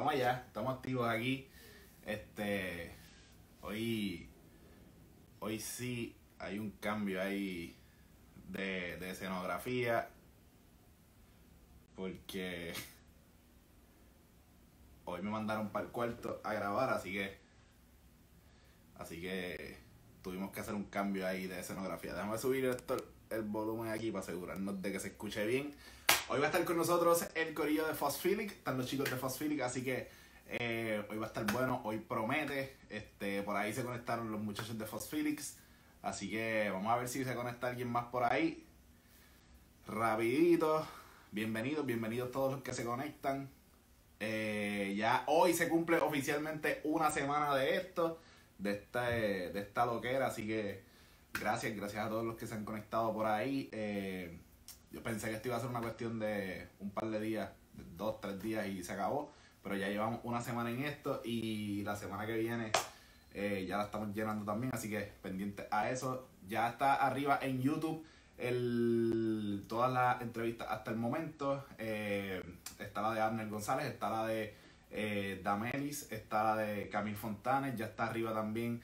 vamos allá, estamos activos aquí. Este, hoy, hoy sí hay un cambio ahí de, de escenografía. Porque hoy me mandaron para el cuarto a grabar, así que, así que tuvimos que hacer un cambio ahí de escenografía. Déjame subir esto, el volumen aquí para asegurarnos de que se escuche bien. Hoy va a estar con nosotros el corillo de Phosphilic, están los chicos de Phosphilic, así que eh, hoy va a estar bueno, hoy promete. Este, por ahí se conectaron los muchachos de Phosphilics, así que vamos a ver si se conecta alguien más por ahí. Rapidito, bienvenidos, bienvenidos todos los que se conectan. Eh, ya hoy se cumple oficialmente una semana de esto, de esta, de esta loquera, así que gracias, gracias a todos los que se han conectado por ahí. Eh, yo pensé que esto iba a ser una cuestión de un par de días, dos, tres días y se acabó. Pero ya llevamos una semana en esto y la semana que viene eh, ya la estamos llenando también. Así que pendiente a eso. Ya está arriba en YouTube el, todas las entrevistas hasta el momento. Eh, está la de Arnel González, está la de eh, Damelis, está la de Camille Fontanes, ya está arriba también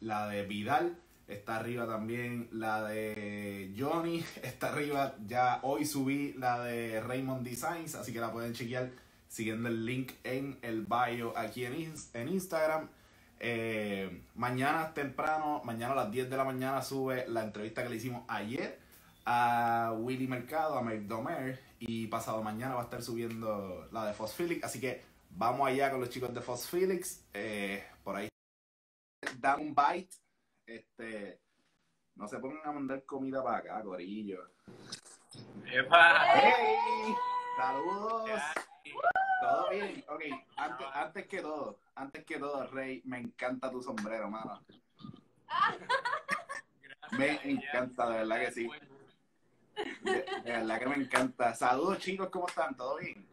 la de Vidal. Está arriba también la de Johnny. Está arriba, ya hoy subí la de Raymond Designs, así que la pueden chequear siguiendo el link en el bio aquí en, en Instagram. Eh, mañana temprano, mañana a las 10 de la mañana sube la entrevista que le hicimos ayer a Willy Mercado, a Mike Domer. Y pasado mañana va a estar subiendo la de Phosphilic. Así que vamos allá con los chicos de Phosphilics. Eh, por ahí da un bite este, no se pongan a mandar comida para acá, corillo. ¡Epa! ¡Hey! ¡Saludos! ¿Todo bien? Ok, antes, antes que todo, antes que todo, Rey, me encanta tu sombrero, mano. Me encanta, de verdad que sí. De, de verdad que me encanta. Saludos, chicos, ¿cómo están? ¿Todo bien?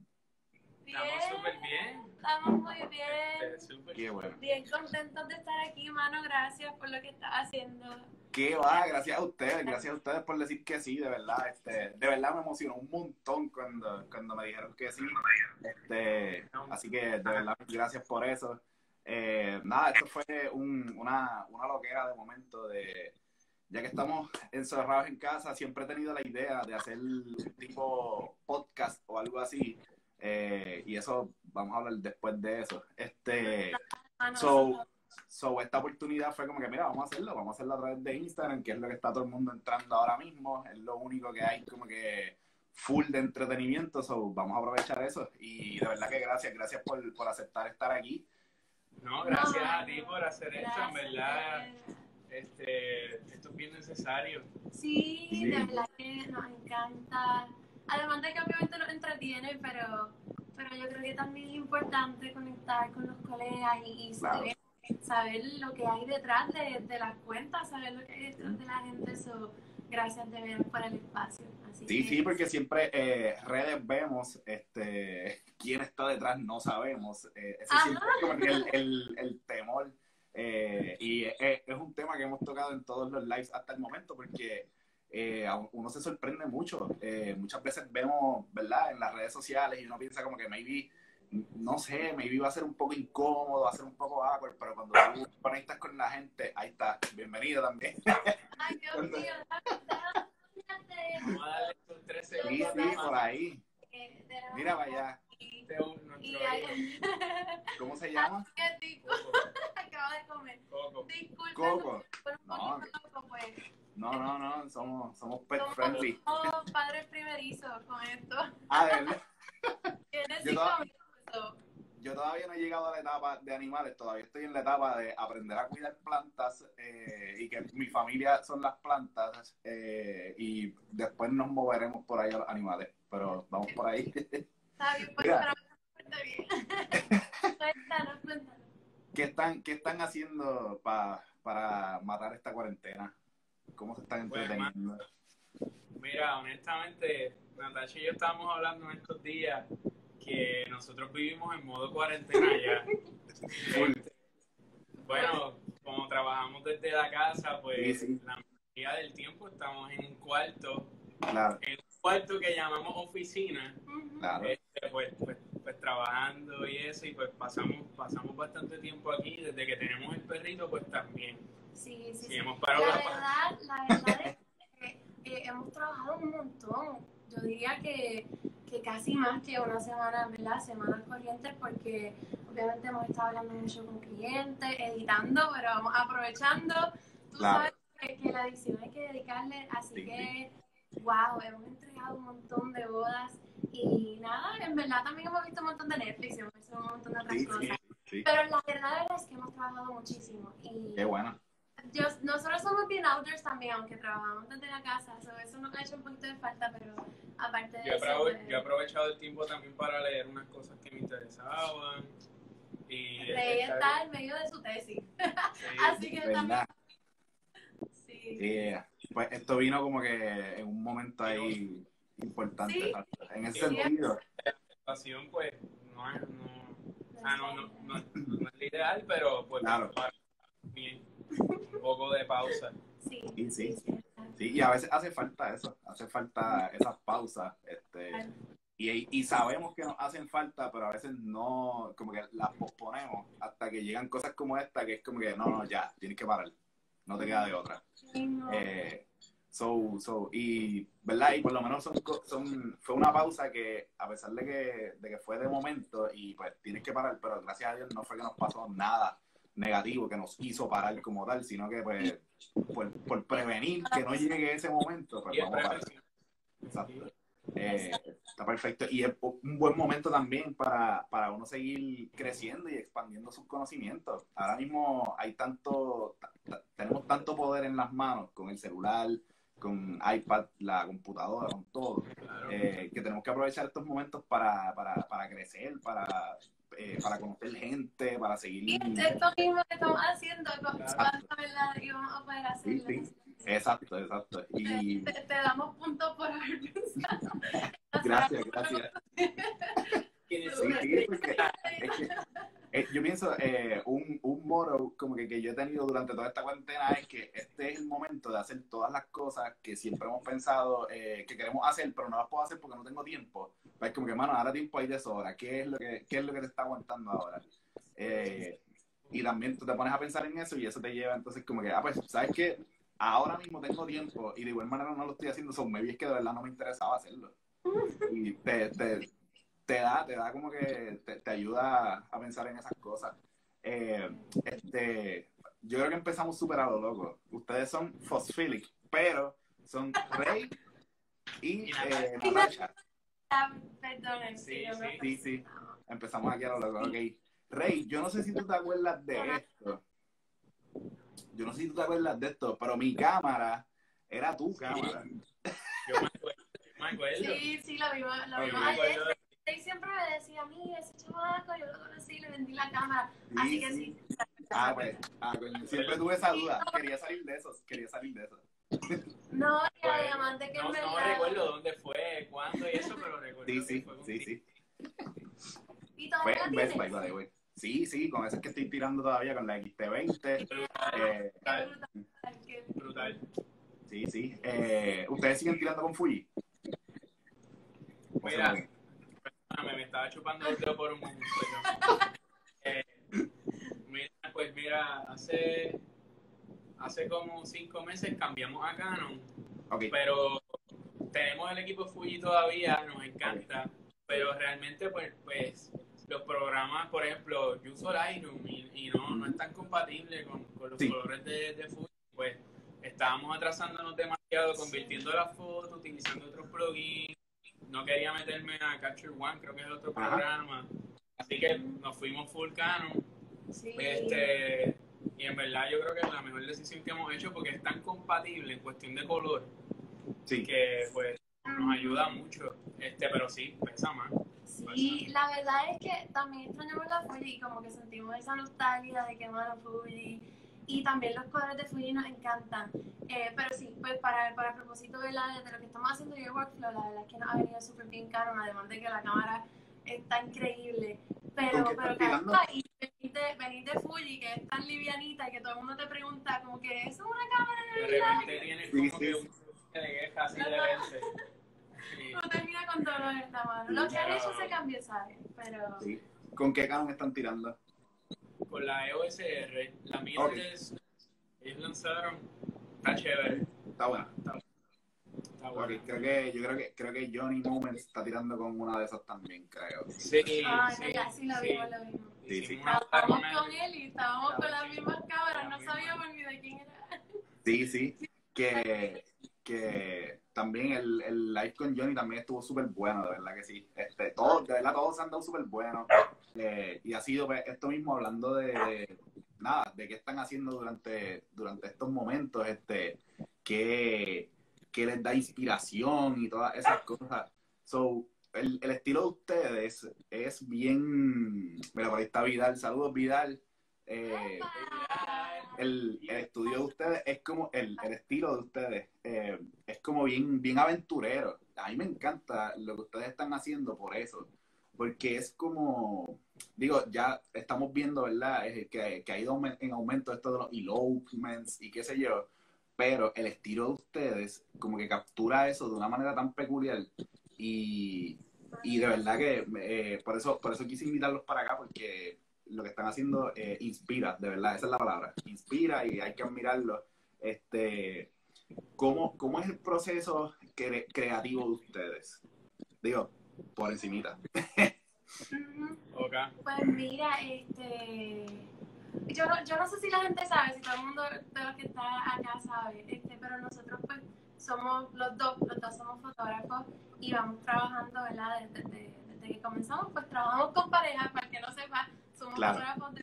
Estamos súper bien. Estamos muy bien. Súper. Qué bueno. Bien contentos de estar aquí, mano. Gracias por lo que estás haciendo. Qué va, gracias a ustedes, gracias a ustedes por decir que sí, de verdad, este, de verdad me emocionó un montón cuando, cuando me dijeron que sí, este, así que de verdad gracias por eso. Eh, nada, esto fue un, una, una loquera de momento de, ya que estamos encerrados en casa, siempre he tenido la idea de hacer un tipo podcast o algo así, eh, y eso vamos a hablar después de eso. Este, Mano, So, so, esta oportunidad fue como que, mira, vamos a hacerlo, vamos a hacerlo a través de Instagram, que es lo que está todo el mundo entrando ahora mismo, es lo único que hay como que full de entretenimiento, so, vamos a aprovechar eso. Y de verdad que gracias, gracias por, por aceptar estar aquí. No, gracias a ti por hacer esto, en verdad. Este, esto es bien necesario. Sí, Sí. de verdad que nos encanta. Además de que obviamente nos entretiene, pero, pero yo creo que también es importante conectar con los colegas y, y saber, saber lo que hay detrás de, de las cuentas, saber lo que hay detrás de la gente. So, gracias de ver por el espacio. Así Sí, que- sí, porque siempre eh, redes vemos, este, quién está detrás no sabemos. Eh, ese Ajá. siempre es como el, el, el temor. Eh, y es, es un tema que hemos tocado en todos los lives hasta el momento, porque eh, uno se sorprende mucho. Eh, muchas veces vemos, ¿verdad?, en las redes sociales y uno piensa como que maybe, no sé, maybe va a ser un poco incómodo, va a ser un poco awkward, pero cuando tú conectas con la gente, ahí está, bienvenido también. Ay, Dios mío, Vamos a darle tres Sí, segundos sí, por más ahí. Eh, Mira para Y hay ¿Cómo se llama? Acabo de comer. Coco. Coco. No. loco, pues. No, no, no, somos, somos pet Somos- friendly. somos padres primerizos con esto. Ah, de verdad. Tiene Yo cinco minutos. Yo todavía no he llegado a la etapa de animales, todavía estoy en la etapa de aprender a cuidar plantas eh, y que mi familia son las plantas eh, y después nos moveremos por ahí a los animales, pero vamos por ahí. Está bien, pues, Mira. pero está bien. cuéntanos, cuéntanos. ¿Qué están, qué están haciendo pa- para matar esta cuarentena? ¿Cómo se están Pues, entreteniendo? Mira, honestamente, Natasha y yo estábamos hablando en estos días que nosotros vivimos en modo cuarentena ya. Este, bueno, como trabajamos desde la casa, pues Sí, sí. la mayoría del tiempo estamos en un cuarto, Claro, en cuarto que llamamos oficina. Claro. Este, pues, pues, pues trabajando y eso, y pues pasamos, pasamos bastante tiempo aquí, desde que tenemos el perrito, pues también. Sí, sí, Sí, sí. hemos La parado la verdad, la verdad es que eh, hemos trabajado un montón. Yo diría que, que casi más que una semana, ¿verdad? Semanas corrientes, porque obviamente hemos estado hablando mucho con clientes, editando, pero vamos aprovechando. Tú Claro. sabes que, que la edición hay que dedicarle, así Sí, que, wow, hemos entregado un montón de bodas. Y nada, en verdad también hemos visto un montón de Netflix, hemos visto un montón de otras Sí, cosas. sí, sí. Pero la verdad, la verdad es que hemos trabajado muchísimo. Y Qué bueno. yo, nosotros somos bien outdoors también, aunque trabajamos desde la casa, so eso nos ha hecho un poquito de falta, pero aparte de Yo he, eso, aprove- pues, yo he aprovechado el tiempo también para leer unas cosas que me interesaban. Y Rey está en medio de su tesis, sí, así que también, ¿Verdad? sí. Yeah. Pues esto vino como que en un momento ahí importante. Sí. En ese sentido, la pasión, pues, no es, no, ah, no, no, no, es- no es ideal, pero pues Claro. bien, un poco de pausa. Sí, Sí, sí. sí. sí, y a veces hace falta eso, hace falta esas pausas. Este, Claro. y, y sabemos que nos hacen falta, pero a veces no, como que las posponemos hasta que llegan cosas como esta, que es como que no, no, ya, tienes que parar, no te queda de otra. Eh, so, so, y, ¿verdad? Y por lo menos son, son, fue una pausa que, a pesar de que, de que fue de momento, y pues tienes que parar, pero gracias a Dios no fue que nos pasó nada negativo que nos hizo parar como tal, sino que pues por, por prevenir que no llegue ese momento, pues vamos a parar. Exacto. Eh, está perfecto. Y es un buen momento también para, para uno seguir creciendo y expandiendo sus conocimientos. Ahora mismo hay tanto, ta- ta- tenemos tanto poder en las manos con el celular, con iPad, la computadora, con todo, Claro. eh, que tenemos que aprovechar estos momentos para, para, para crecer, para, eh, para conocer gente, para seguir. Y esto mismo que estamos haciendo, con Claro. cuánto, ¿verdad? Y vamos a poder hacerlo. Sí, sí. Exacto, exacto. Y Te, te damos puntos por haber pensado. gracias, gracias. ¿Quiénes Sí, porque es que, eh, yo pienso, eh, un, un motto como que, que yo he tenido durante toda esta cuarentena es que este es el momento de hacer todas las cosas que siempre hemos pensado eh, que queremos hacer, pero no las puedo hacer porque no tengo tiempo. Pues como que, mano, ahora tiempo hay de sobra. ¿Qué es lo que, qué es lo que te está aguantando ahora? Eh, y también tú te pones a pensar en eso y eso te lleva entonces como que, ah, pues, ¿sabes qué? Ahora mismo tengo tiempo y de igual manera no lo estoy haciendo, son maybe es que de verdad no me interesaba hacerlo. Y te, te, te da, te da como que te, te ayuda a pensar en esas cosas. Eh, este, yo creo que empezamos súper a lo loco. Ustedes son Phosphilic, pero son Rey y eh, Natasha. Ah, Perdonen, Sí, sí, Sí, sí. Empezamos aquí a lo loco. Ok. Rey, yo no sé si tú te acuerdas de esto. Yo no sé si tú te acuerdas de esto, pero mi cámara era tu cámara. Yo me acuerdo. Me acuerdo. Sí, sí, lo vimos, lo vimos me ayer. Él siempre me decía, mira, ese chamaco, yo lo conocí y le vendí la cámara. Sí, Así que sí. sí. Ah, pues, ah, coño, siempre tuve esa duda. Quería salir de eso, quería salir de eso. No, y diamante que no, en no recuerdo dónde fue, cuándo y eso, pero recuerdo Sí, que sí, fue sí, sí. Y Fue todavía en la Best Buy, tienes. by the way. Sí, sí, con esas que estoy tirando todavía, con la XT20. Brutal, Eh, brutal, brutal, sí, sí. Eh, ¿Ustedes siguen tirando con Fuji? ¿O se Mira, perdóname, me estaba chupando el dedo por un momento. Eh, mira, pues mira, hace, hace como cinco meses cambiamos a Canon, Ok, pero tenemos el equipo Fuji todavía, nos encanta, pero realmente pues, pues los programas, por ejemplo, yo uso Lightroom y, y no, no es tan compatible con, con los Sí. colores de, de Fuji, pues estábamos atrasándonos demasiado, convirtiendo las fotos, utilizando otros plugins, no quería meterme a Capture One, creo que es el otro Ajá. programa, así que nos fuimos full Canon, Sí. este, y en verdad yo creo que es la mejor decisión que hemos hecho porque es tan compatible en cuestión de color sí. que pues nos ayuda mucho, este, pero sí, pesa más. Sí, la verdad es que también extrañamos la Fuji y como que sentimos esa nostalgia de que mano Fuji y también los colores de Fuji nos encantan. Eh, pero sí, pues para, para el propósito de, la, de lo que estamos haciendo y el workflow, la verdad es que nos ha venido súper bien caro, además de que la cámara está increíble. Pero, ¿Con qué pero caramba, y venir de, venir de Fuji, que es tan livianita y que todo el mundo te pregunta como que eso es una cámara de De verdad. repente tienes Sí, como sí, que sí. un de queja así de repente. Sí. Con dolor en la mano. Lo que han hecho ese cambio, ¿sabes? Pero... Sí. ¿Con qué Canon están tirando? Con la EOS R. La mía Ok. es. Ellos lanzaron. Está chévere. Está buena. Está Ok, bueno. creo que, yo creo que, creo que Johnny Moments está tirando con una de esas también, creo. Sí, Ah, sí, ya sí sí. vimos, lo vimos. Sí, sí. Estábamos con él y estábamos con las mismas cámaras, no sabíamos ni de quién era. Sí, sí. Que, que también el, el live con Johnny también estuvo súper bueno, de verdad que sí. Este, todos, de verdad, todos se han dado súper buenos. Eh, y ha sido pues, esto mismo hablando de, nada, de qué están haciendo durante, durante estos momentos, este, que, que les da inspiración y todas esas cosas. So, el, el estilo de ustedes es bien. Mira, por ahí está Vidal. Saludos, Vidal. Eh, el, el estudio de ustedes es como el, el estilo de ustedes eh, es como bien bien aventurero. A mí me encanta lo que ustedes están haciendo por eso porque es como digo ya estamos viendo verdad Es que, que ha ido en aumento esto de los elopements y qué sé yo pero el estilo de ustedes como que captura eso de una manera tan peculiar y, y de verdad que eh, por eso por eso quise invitarlos para acá porque lo que están haciendo eh, inspira, de verdad, esa es la palabra, inspira y hay que admirarlo. Este, ¿cómo, cómo es el proceso cre- creativo de ustedes? Digo, por encimita. Pues mira, este. Yo no, yo no sé si la gente sabe, si todo el mundo de los que está acá sabe, este, pero nosotros pues somos los dos, los dos somos fotógrafos y vamos trabajando, ¿verdad? Desde, desde- desde que comenzamos, pues trabajamos con parejas, para el que no sepa, somos Claro. fotógrafos de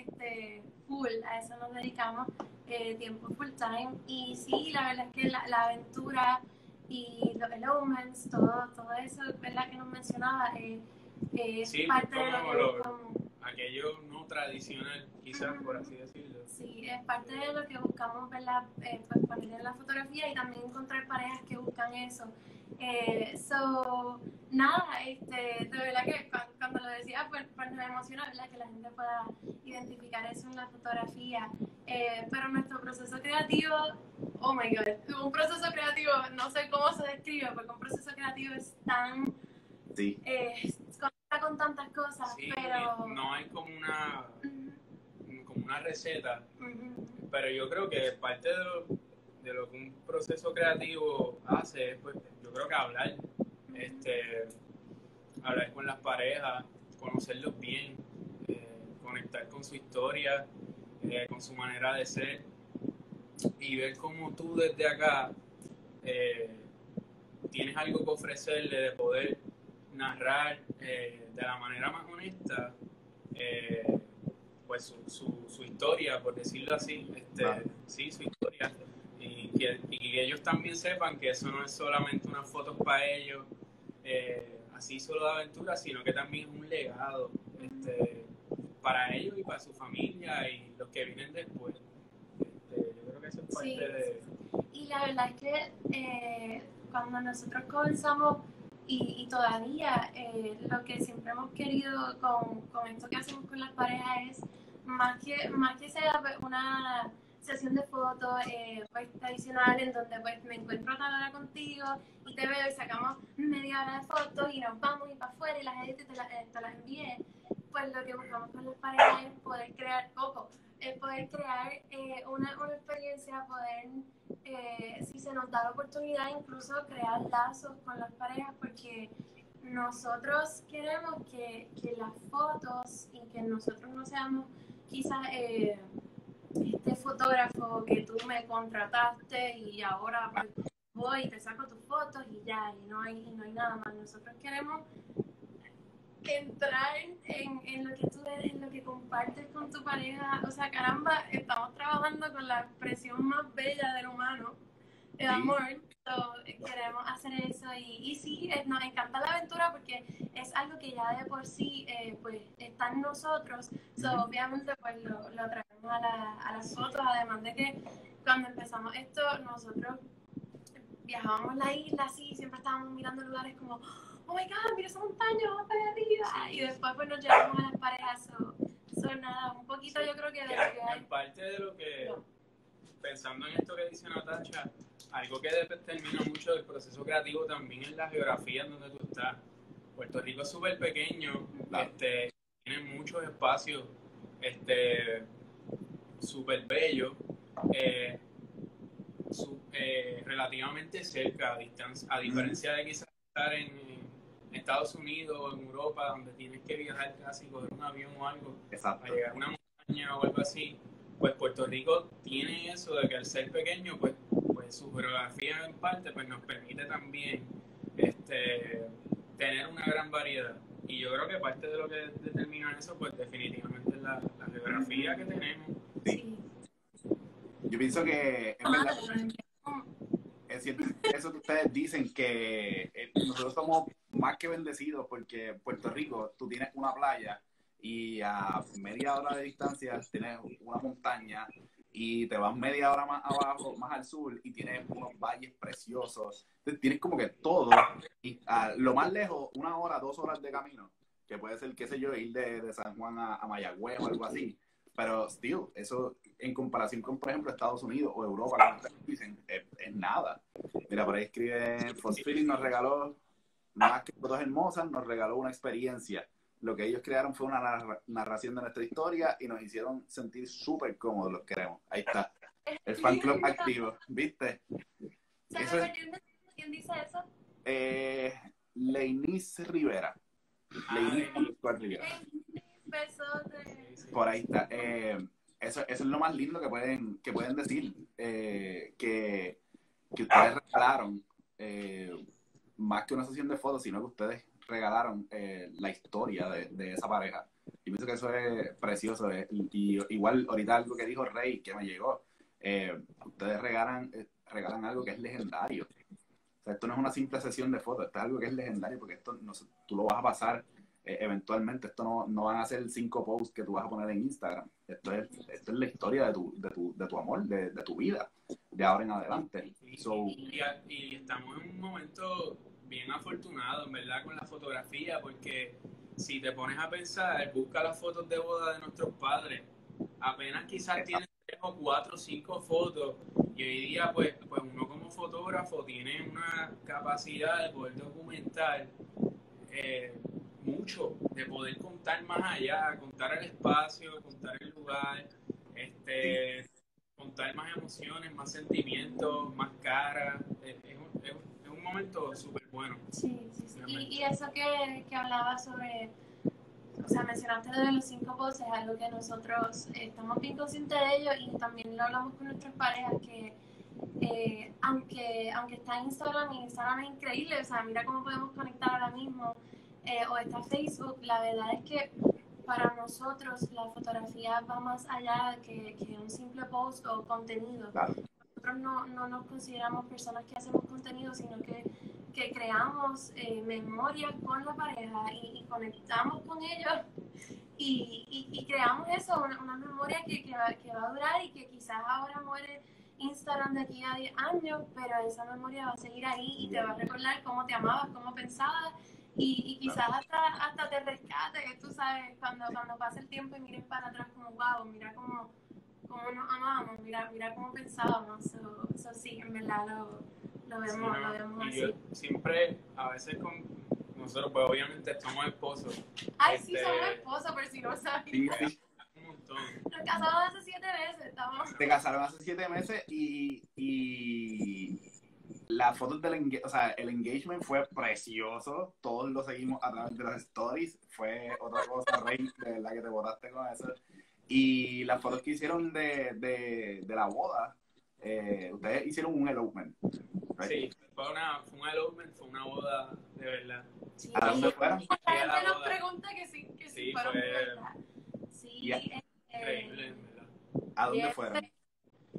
este, full, a eso nos dedicamos eh, tiempo full time. Y sí, la verdad es que la, la aventura y los elements, todo, todo eso, ¿verdad? Que nos mencionaba, eh, eh, es parte de lo que. Aquello no tradicional, quizás, por así decirlo. Sí, es parte de lo que buscamos, ¿verdad? Eh, pues poner en la fotografía y también encontrar parejas que buscan eso. Eh, so, nada, este, de verdad que cu- cuando, lo decía, pues, pues nos emociona, ¿verdad? Que la gente pueda identificar eso en la fotografía. Eh, pero nuestro proceso creativo, oh my god, un proceso creativo, no sé cómo se describe, porque un proceso creativo es tan, Sí, eh, con tantas cosas, Sí, pero... no hay como una, como una receta, pero yo creo que parte de lo, de lo que un proceso creativo hace es, pues, yo creo que hablar, este, hablar con las parejas, conocerlos bien, eh, conectar con su historia, eh, con su manera de ser y ver cómo tú desde acá eh, tienes algo que ofrecerle de poder narrar eh, de la manera más honesta eh, pues su, su, su historia, por decirlo así, este, Claro. sí, su historia, y que, y que ellos también sepan que eso no es solamente unas fotos para ellos, eh, así solo de aventura, sino que también es un legado este, para ellos y para su familia y los que vienen después. Este, yo creo que eso es parte Sí. de... Y la verdad es que eh, cuando nosotros comenzamos y, y todavía eh, lo que siempre hemos querido con, con esto que hacemos con las parejas es más que, más que sea pues, una sesión de fotos eh, pues, tradicional en donde pues me encuentro a tal hora contigo y te veo y sacamos media hora de fotos y nos vamos y para afuera y las edito y te, eh, te las envié. Pues lo que buscamos con las parejas es poder crear poco, es poder crear eh, una, una experiencia, poder eh, si se nos da la oportunidad, incluso crear lazos con las parejas, porque nosotros queremos que, que las fotos y que nosotros no seamos quizás eh, este fotógrafo que tú me contrataste y ahora pues, voy y te saco tus fotos y ya, y no hay, y no hay nada más. Nosotros queremos entrar en, en lo que tú en lo que compartes con tu pareja. O sea, caramba, estamos trabajando con la expresión más bella del humano, el Sí. amor. So, queremos hacer eso y, y sí, nos encanta la aventura porque es algo que ya de por sí eh, pues está en nosotros. So, obviamente pues lo, lo traemos a, la- a las fotos, además de que cuando empezamos esto nosotros viajábamos la isla así, siempre estábamos mirando lugares como oh my god, mira esa montaña, vamos para arriba. Y después pues nos llevamos a las parejas. So, so, nada, un poquito yo creo que de lo que hay. en parte de lo que pensando en esto que dice Natacha, algo que determina mucho el proceso creativo también es la geografía en donde tú estás. Puerto Rico es súper pequeño, este, tiene muchos espacios este, súper bellos, eh, eh, relativamente cerca a distancia, a diferencia de quizás estar en, Estados Unidos o en Europa, donde tienes que viajar casi, coger un avión o algo, Exacto. a llegar a una montaña o algo así pues Puerto Rico tiene eso de que al ser pequeño, pues, pues su geografía en parte pues nos permite también este, tener una gran variedad. Y yo creo que parte de lo que determina eso, pues definitivamente es la, geografía que tenemos. Sí. Yo pienso que es verdad, es cierto, eso que ustedes dicen que eh, nosotros somos más que bendecidos porque Puerto Rico, tú tienes una playa y a media hora de distancia tienes una montaña y te vas media hora más abajo, más al sur y tienes unos valles preciosos. tienes como que todo. Y a lo más lejos, una hora, dos horas de camino, que puede ser, qué sé yo, ir de, San Juan a, a, Mayagüez o algo así. Pero, tío, eso en comparación con, por ejemplo, Estados Unidos o Europa, dicen, es, nada. Mira, por ahí escribe, Fosfilling nos regaló, más que fotos hermosas, nos regaló una experiencia lo que ellos crearon fue una narración de nuestra historia y nos hicieron sentir súper cómodos, los queremos. Ahí está. El fan club activo, ¿viste? ¿Quién dice eso? Eh, Leinis Rivera. Leinis Rivera. Por ahí está. Eh, eso, eso, es lo más lindo que pueden, que pueden decir. Eh, que, que ustedes regalaron eh, más que una sesión de fotos, sino que ustedes regalaron eh, la historia de, esa pareja. Y pienso que eso es precioso. Eh, y, igual, ahorita algo que dijo Rey, que me llegó, eh, ustedes regalan, regalan algo que es legendario. O sea, esto no es una simple sesión de fotos, esto es algo que es legendario porque esto no, tú lo vas a pasar eventualmente. Esto no, no, van a ser cinco posts que tú vas a poner en Instagram. Esto es, esto es la historia de tu, de tu, de tu amor, de, de tu vida, de ahora en adelante. y, y estamos en un momento bien afortunado, en verdad, con la fotografía, porque si te pones a pensar, busca las fotos de boda de nuestros padres, apenas quizás tienes tres o cuatro o cinco fotos, y hoy día, pues, pues uno como fotógrafo tiene una capacidad de poder documentar eh, mucho, de poder contar más allá, contar el espacio, contar el lugar, este, contar más emociones, más sentimientos, más caras. Es, un momento súper bueno. Sí, sí, sí. Y, eso que, que hablaba sobre, o sea, mencionaste lo de los cinco poses, algo que nosotros estamos bien conscientes de ello y también lo hablamos con nuestras parejas, que eh, aunque, aunque está Instagram y Instagram es increíble, o sea, mira cómo podemos conectar ahora mismo, eh, o está Facebook, la verdad es que para nosotros la fotografía va más allá que, que un simple post o contenido nosotros no, no, nos consideramos personas que hacemos contenido, sino que, que creamos eh, memorias con la pareja y, conectamos con ellos y, y, creamos eso, una, memoria que, que, va, que, va, a durar y que quizás ahora muere Instagram de aquí a 10 años, pero esa memoria va a seguir ahí y te va a recordar cómo te amabas, cómo pensabas y, y quizás hasta, hasta te rescate, tú sabes, cuando, cuando pasa el tiempo y mires para atrás como, wow, mira cómo cómo nos amábamos, mira, mira cómo pensábamos. Eso, sí, en verdad lo, lo vemos, lo vemos así. Yo siempre, a veces con nosotros, pues obviamente somos esposos. Ay, sí, este, somos esposos, pero si no sabías. Sí, sí. Nos casamos hace siete meses, estamos. Te casaron hace siete meses y, y las fotos del o sea, el engagement fue precioso. Todos lo seguimos a través de las stories. Fue otra cosa, Rey, de verdad que te botaste con eso. Y las fotos que hicieron de, de, de la boda, eh, ustedes hicieron un elopement. Sí, fue, una, fue un elopement, fue una boda de verdad. Sí, ¿A dónde fueron? La gente nos pregunta que sí, que sí, fueron fue... Sí, eh, increíble, en verdad. ¿A dónde fueron?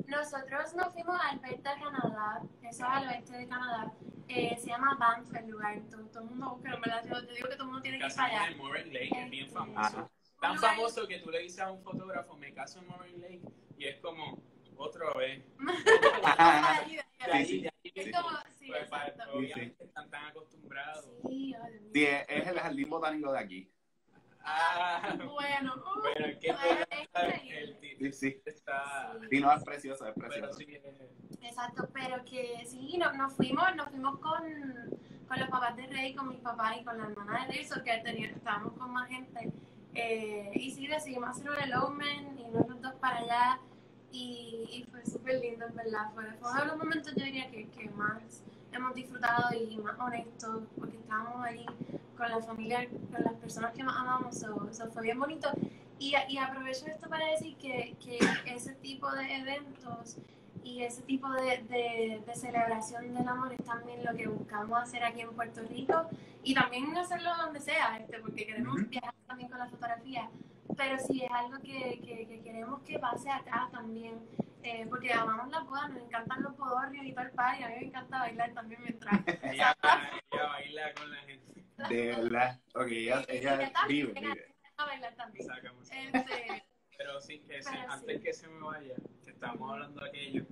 Nosotros nos fuimos a Alberta, Canadá, eso es al oeste de Canadá. Eh, se llama Banff el lugar, todo, todo el mundo busca, en verdad, yo te digo que todo el mundo tiene que ir para allá. en Moray Lake, es bien este, famoso tan famoso que tú le dices a un fotógrafo, me caso en Moraine Lake, y es como, otra vez. están tan acostumbrados. Sí, es el jardín botánico de aquí. Ah, bueno, bueno, ¿qué pues, el, sí, sí. Está, Sí, no, es precioso, es pero precioso. sí, eh, Exacto, pero que sí, no- nos fuimos, nos fuimos con, con los papás de Rey, con mis papás y con la hermana de Rey, so que tenía- estábamos con más gente. Eh, y sí, decidimos hacer un elopement y nos los dos para allá. Y, y fue súper lindo, en verdad. Fue, fue uno de los momentos, yo diría, que, que más hemos disfrutado y más honestos, porque estábamos allí con la familia, con las personas que más amamos. So, so fue bien bonito. Y, y aprovecho esto para decir que, que ese tipo de eventos y ese tipo de, de, de celebración del amor es también lo que buscamos hacer aquí en Puerto Rico y también hacerlo donde sea, este, porque queremos viajar también con la fotografía. Pero sí es algo que, que, que queremos que pase acá también, eh, porque amamos las bodas, nos encantan los podorrios y todo el party, a mí me encanta bailar también mientras. ella, ella baila con la gente. De verdad. Ok, ella, ella vive, vive. a bailar también. Este, Pero sí, que se- Pero antes sí. que se me vaya, que estábamos hablando de aquello,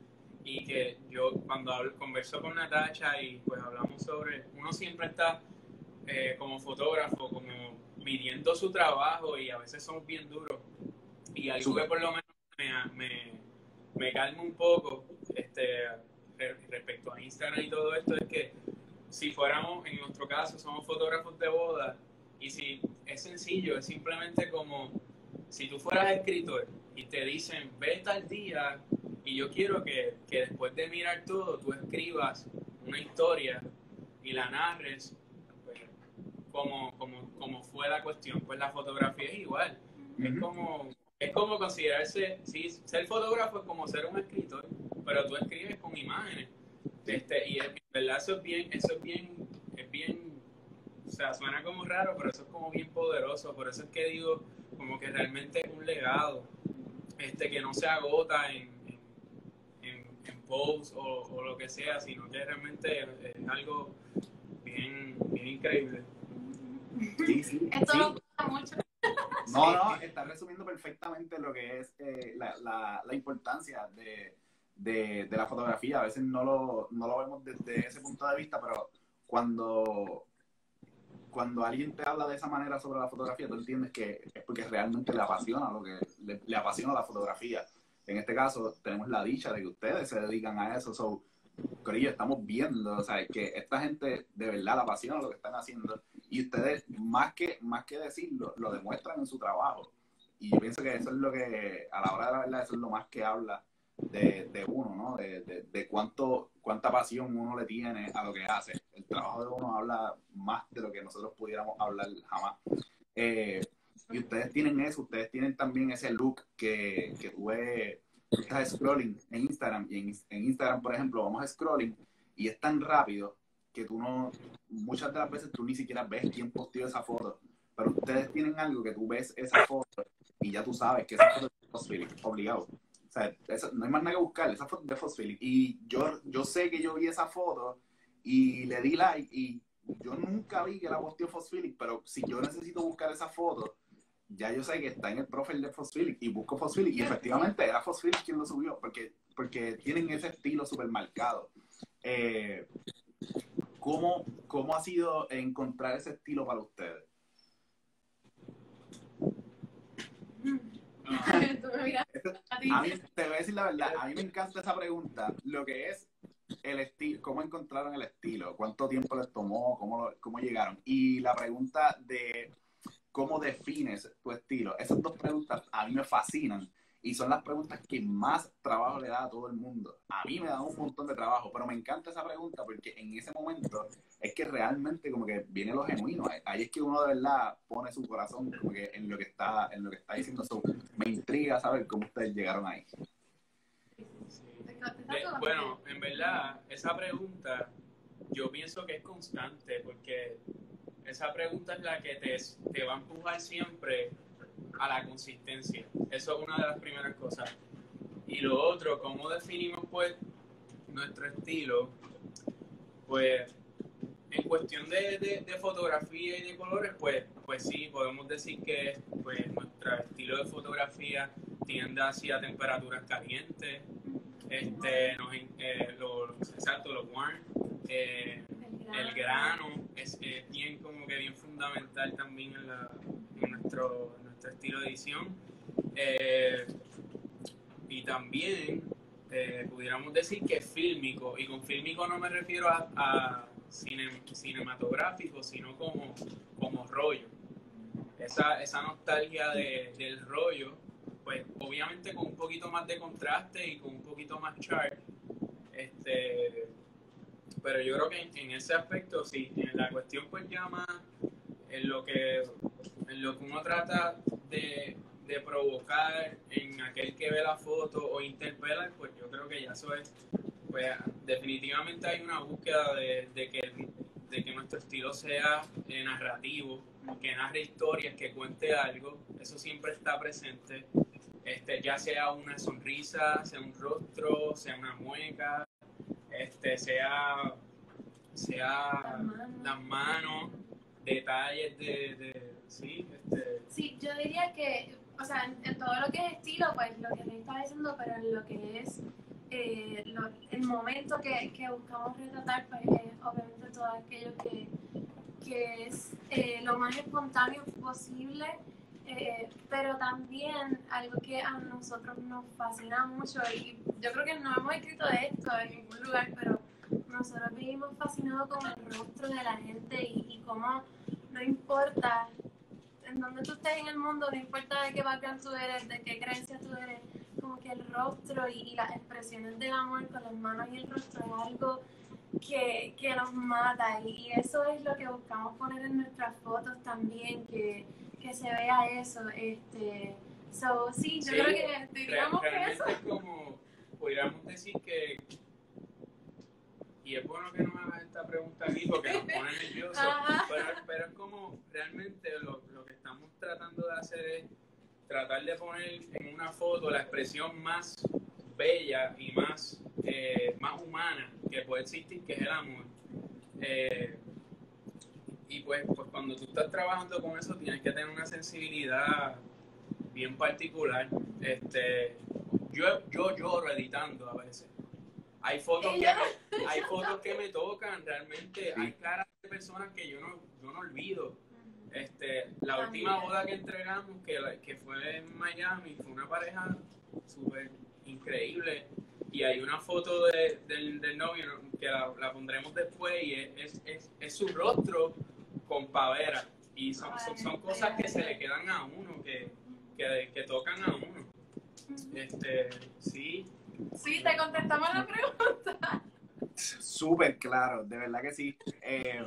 y que yo cuando hablo, converso con Natacha y pues hablamos sobre, uno siempre está eh, como fotógrafo, como midiendo su trabajo y a veces somos bien duros. Y algo que por lo menos me, me, me calma un poco este, re- respecto a Instagram y todo esto es que si fuéramos, en nuestro caso, somos fotógrafos de boda y si es sencillo, es simplemente como si tú fueras escritor y te dicen, ve tal día y yo quiero que, que después de mirar todo tú escribas una historia y la narres como, como, como fue la cuestión. Pues la fotografía es igual. Es como, es como considerarse, sí, ser fotógrafo es como ser un escritor, pero tú escribes con imágenes. Este, y en verdad eso es bien, eso es bien, es bien, o sea, suena como raro, pero eso es como bien poderoso. Por eso es que digo, como que realmente es un legado, este, que no se agota en, en, en, en posts o, o lo que sea, sino que realmente es, es algo bien, bien increíble. Sí, sí. esto sí. nos gusta mucho. No, no, está resumiendo perfectamente lo que es eh, la, la, la importancia de, de, de la fotografía. A veces no lo, no lo vemos desde ese punto de vista, pero cuando, cuando alguien te habla de esa manera sobre la fotografía, tú entiendes que es porque realmente le apasiona lo que le, le apasiona la fotografía. En este caso, tenemos la dicha de que ustedes se dedican a eso. So, Corillo, estamos viendo, o sea, que esta gente de verdad la apasiona lo que están haciendo y ustedes, más que, más que decirlo, lo demuestran en su trabajo. Y yo pienso que eso es lo que, a la hora de la verdad, eso es lo más que habla de, uno, ¿no? De, de, de cuánto, cuánta pasión uno le tiene a lo que hace. El trabajo de uno habla más de lo que nosotros pudiéramos hablar jamás. Eh, y ustedes tienen eso, ustedes tienen también ese look que, que tú ves, tú estás scrolling en Instagram, y en, en Instagram, por ejemplo, vamos a scrolling y es tan rápido que tú no, muchas de las veces tú ni siquiera ves quién posteó esa foto, pero ustedes tienen algo que tú ves esa foto y ya tú sabes que esa foto es de Phosphilic, obligado. O sea, no hay más nada que buscar, esa foto es de Phosphilic. Y yo, yo sé que yo vi esa foto y le di like y yo nunca vi que la posteó Phosphilic, pero si yo necesito buscar esa foto, ya yo sé que está en el profile de Phosphilic y busco Phosphilic y efectivamente era Phosphilic quien lo subió porque, porque tienen ese estilo súper marcado. Eh, ¿cómo, ¿Cómo ha sido encontrar ese estilo para ustedes? A mí, te voy a decir la verdad, a mí me encanta esa pregunta, lo que es el estilo, cómo encontraron el estilo, cuánto tiempo les tomó, cómo, lo- cómo llegaron. Y la pregunta de cómo defines tu estilo, esas dos preguntas a mí me fascinan y son las preguntas que más trabajo le da a todo el mundo. A mí me da un montón de trabajo, pero me encanta esa pregunta porque en ese momento es que realmente como que viene lo genuino. Ahí es que uno de verdad pone su corazón como que en lo que está, en lo que está diciendo. So, me intriga saber cómo ustedes llegaron ahí. Bueno, en verdad, esa pregunta yo pienso que es constante porque esa pregunta es la que te, te va a empujar siempre a la consistencia. Eso es una de las primeras cosas. Y lo otro, ¿cómo definimos pues nuestro estilo? Pues en cuestión de, de- de fotografía y de colores, pues, pues sí, podemos decir que pues, nuestro estilo de fotografía tiende hacia temperaturas calientes, este, eh, los, exacto, los warm, eh, el grano es, es bien como que bien fundamental también en, la, en nuestro, en estilo de edición. Eh, y también eh, pudiéramos decir que es fílmico, y con fílmico no me refiero a, cinematográfico, sino como, como rollo. Esa, esa nostalgia del rollo, pues obviamente con un poquito más de contraste y con un poquito más chart, este, pero yo creo que en, ese aspecto sí, en la cuestión pues llama en lo que, en lo que uno trata de de provocar en aquel que ve la foto o interpela, pues yo creo que ya eso es, pues definitivamente hay una búsqueda de, que, de que nuestro estilo sea eh, narrativo, que narre historias, que cuente algo, eso siempre está presente, este, ya sea una sonrisa, sea un rostro, sea una mueca, este, sea, sea las manos, detalles de, de sí, yo diría que o sea, en, todo lo que es estilo, pues lo que me está diciendo, pero en lo que es eh, el momento que, que, buscamos retratar, pues es obviamente todo aquello que, que es eh, lo más espontáneo posible, eh, pero también algo que a nosotros nos fascina mucho, y yo creo que no hemos escrito esto en ningún lugar, pero nosotros vivimos fascinados con el rostro de la gente y, y cómo no importa en donde tú estés en el mundo, no importa de qué background tú eres, de qué creencia tú eres, como que el rostro y, las expresiones del amor con las manos y el rostro es algo que, que nos mata y, eso es lo que buscamos poner en nuestras fotos también, que, que se vea eso. Este, so, sí, yo creo que diríamos que eso. Es como, podríamos decir que y es bueno que nos hagas esta pregunta aquí porque nos pone nerviosos, pero, pero, es como realmente lo, lo, que estamos tratando de hacer es tratar de poner en una foto la expresión más bella y más, eh, más humana que puede existir, que es el amor. Eh, y pues, pues cuando tú estás trabajando con eso tienes que tener una sensibilidad bien particular. Este, yo, yo lloro editando a veces hay fotos, que me, hay fotos que me tocan, realmente hay caras de personas que yo no, yo no olvido. Este, la última boda que entregamos, que, que fue en Miami, fue una pareja súper increíble. Y hay una foto de, del, del, novio que la, la, pondremos después y es, es, es, su rostro con pavera. Y son, son, cosas que se le quedan a uno, que, que, que tocan a uno. Este, sí, Sí, te contestamos la pregunta. Súper claro, de verdad que sí. Eh,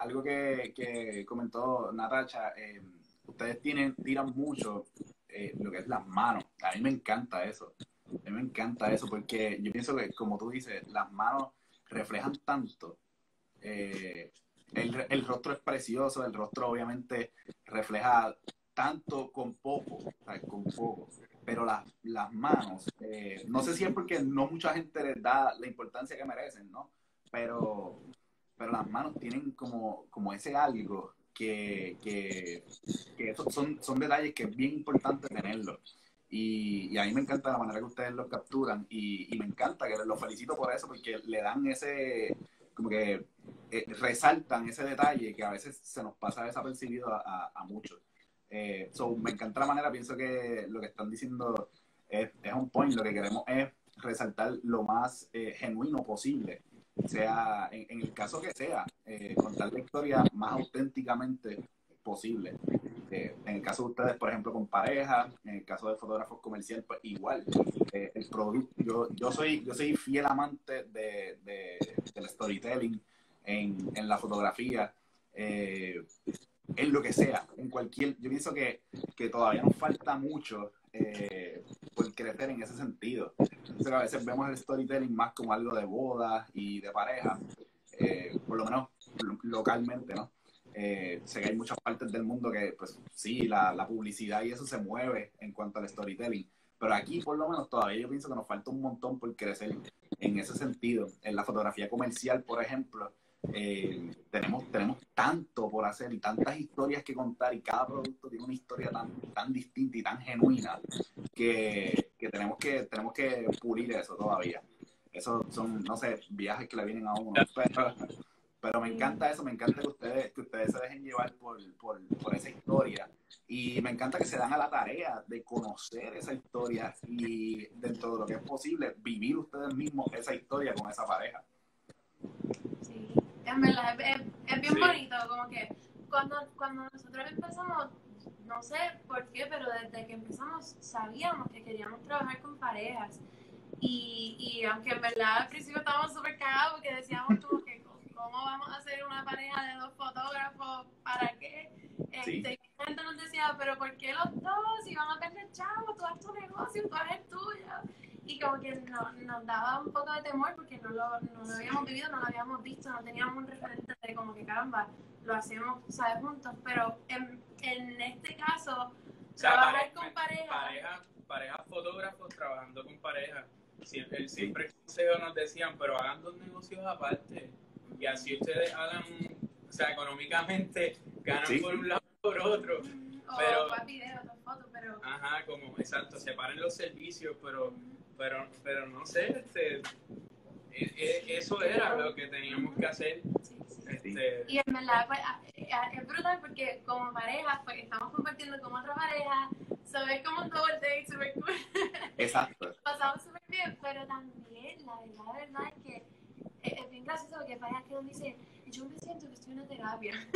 algo que, que, comentó Natacha, eh, ustedes tienen, tiran mucho eh, lo que es las manos. A mí me encanta eso. A mí me encanta eso porque yo pienso que, como tú dices, las manos reflejan tanto. El, el, rostro es precioso, el rostro obviamente refleja tanto con poco, con poco pero las, las manos, eh, no sé si es porque no mucha gente les da la importancia que merecen, ¿no? Pero, pero las manos tienen como, como ese algo que, que, que son, son detalles que es bien importante tenerlo. Y, a mí me encanta la manera que ustedes lo capturan y, y me encanta que los felicito por eso porque le dan ese, como que eh, resaltan ese detalle que a veces se nos pasa desapercibido a, a, a muchos. Eh, so, me encanta la manera, pienso que lo que están diciendo es, es un point, lo que queremos es resaltar lo más eh, genuino posible, sea en, el caso que sea, eh, contar la historia más auténticamente posible. Eh, en el caso de ustedes, por ejemplo, con pareja, en el caso de fotógrafos comerciales, pues igual. el producto, yo, yo, soy, yo soy fiel amante de, de del storytelling en, en la fotografía. Eh, en lo que sea, en cualquier, yo pienso que, que todavía nos falta mucho eh, por crecer en ese sentido. Entonces a veces vemos el storytelling más como algo de boda y de pareja, eh, por lo menos localmente, ¿no? Eh, sé que hay muchas partes del mundo que, pues sí, la, la, publicidad y eso se mueve en cuanto al storytelling, pero aquí por lo menos todavía yo pienso que nos falta un montón por crecer en ese sentido. En la fotografía comercial, por ejemplo, eh, tenemos, tenemos tanto por hacer y tantas historias que contar y cada producto tiene una historia tan, tan distinta y tan genuina que, que, tenemos que tenemos que pulir eso todavía. Esos son, no sé, viajes que le vienen a uno. Pero me encanta eso, me encanta que ustedes, que ustedes se dejen llevar por, por, por esa historia. Y me encanta que se dan a la tarea de conocer esa historia y dentro de lo que es posible, vivir ustedes mismos esa historia con esa pareja. Sí, en verdad, es, es bien bonito, como que cuando, cuando nosotros empezamos, no sé por qué, pero desde que empezamos sabíamos que queríamos trabajar con parejas. Y, y aunque en verdad al principio estábamos súper cagados porque decíamos como que cómo vamos a hacer una pareja de dos fotógrafos, para qué. Sí. Este, gente nos decía, pero ¿por qué los dos? Si van a perder chavos, tú haz tu negocio, tú haz el tuyo. Y como que no, nos daba un poco de temor porque no lo, no lo habíamos vivido, no lo habíamos visto, no teníamos un referente de como que caramba, lo hacemos, ¿sabes? Juntos. Pero en, en este caso, O sea, trabajar con pareja. pareja, parejas fotógrafos trabajando con pareja. Siempre, el siempre el consejo nos decían, pero hagan dos negocios aparte. Y así ustedes hagan, o sea, económicamente ganan Sí. por un lado por otro. o pero- más videos, o fotos, pero Ajá, como, exacto, separen los servicios, pero, pero, pero no sé, este, e- e- eso era lo que teníamos que hacer. sí, sí. Este, Y en verdad pues, es brutal porque como pareja, pues estamos compartiendo con otra pareja, so, es como un double date super cool, Exacto. pasamos súper bien, pero también la verdad, la verdad es que es, es bien gracioso porque hay parejas que nos dicen, yo me siento que estoy en una terapia,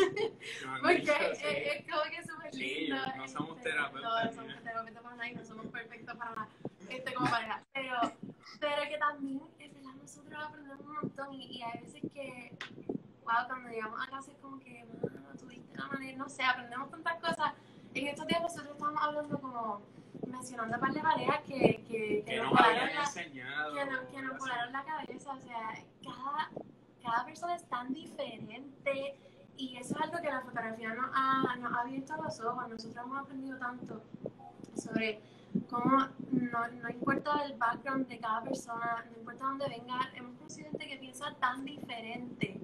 no porque es, sí. es- es como que súper Sí, lindo. no somos este, terapeutas, No, no somos terapeutas para nada y no somos perfectos para nada, este, como pareja, pero, pero que también, en verdad, nosotros aprendemos un montón y, y hay veces que wow, cuando llegamos a casa es como que, mano, tuviste la manera, no sé, aprendemos tantas cosas. En estos días nosotros estábamos hablando como, mencionando un par de parejas que, que, que que nos nos volaron la, enseñado. que nos, que nos volaron la cabeza, o sea, cada, cada persona es tan diferente y eso es algo que la fotografía nos ha, nos ha abierto los ojos, nosotros hemos aprendido tanto sobre cómo no, no importa el background de cada persona, no importa dónde venga, hemos conocido gente que piensa tan diferente,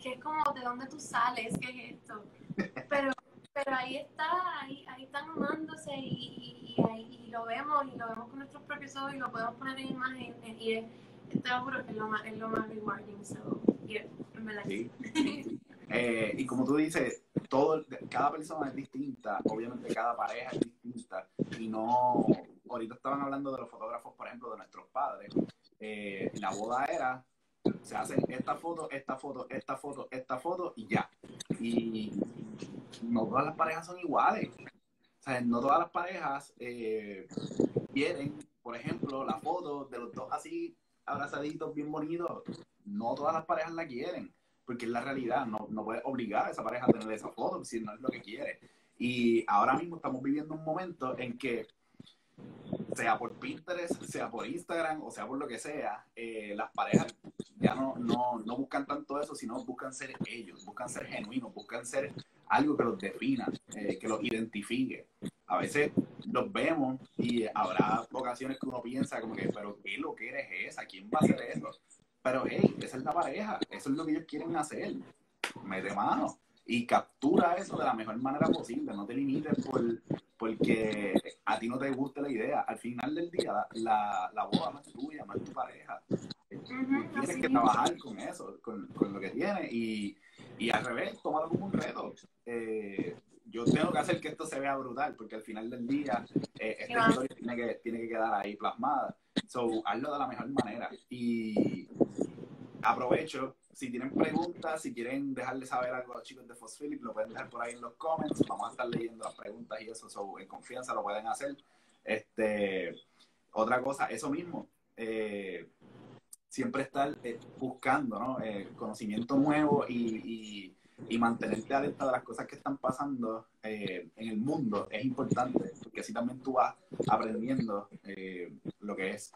que es como de dónde tú sales, qué es esto. Pero, pero ahí está, ahí, ahí están amándose y, y, y lo vemos y lo vemos con nuestros propios ojos y lo podemos poner en imagen y es, te lo juro que es lo más, es lo más rewarding, so, yeah, en verdad. Sí. Eh, y como tú dices, todo, cada persona es distinta, obviamente cada pareja es distinta. Y no, ahorita estaban hablando de los fotógrafos, por ejemplo, de nuestros padres. Eh, la boda era, se hacen esta foto, esta foto, esta foto, esta foto y ya. Y no todas las parejas son iguales. O sea, no todas las parejas eh, quieren, por ejemplo, la foto de los dos así abrazaditos, bien bonitos. No todas las parejas la quieren porque es la realidad, no, no puedes obligar a esa pareja a tener esa foto si no es lo que quiere. Y ahora mismo estamos viviendo un momento en que, sea por Pinterest, sea por Instagram o sea por lo que sea, eh, las parejas ya no, no, no buscan tanto eso, sino buscan ser ellos, buscan ser genuinos, buscan ser algo que los defina, eh, que los identifique. A veces los vemos y habrá ocasiones que uno piensa como que, pero ¿qué lo que eres esa? ¿Quién va a hacer eso? Pero, hey, esa es la pareja, eso es lo que ellos quieren hacer. Mete mano y captura eso de la mejor manera posible. No te limites por, porque a ti no te guste la idea. Al final del día, la, la boda no es tuya, no es tu pareja. Tienes que trabajar con eso, con, con lo que tienes. Y, y al revés, tómalo como un reto. Eh, yo tengo que hacer que esto se vea brutal, porque al final del día, eh, esta historia tiene que, tiene que quedar ahí plasmada. So, hazlo de la mejor manera. Y aprovecho, si tienen preguntas, si quieren dejarle saber algo a los chicos de Phosphilic, lo pueden dejar por ahí en los comments. Vamos a estar leyendo las preguntas y eso, so, en confianza lo pueden hacer. Este, otra cosa, eso mismo. eh, siempre estar eh, buscando ¿no? Eh, conocimiento nuevo y, y, y mantenerte alerta de las cosas que están pasando eh, en el mundo es importante, porque así también tú vas aprendiendo eh, lo que es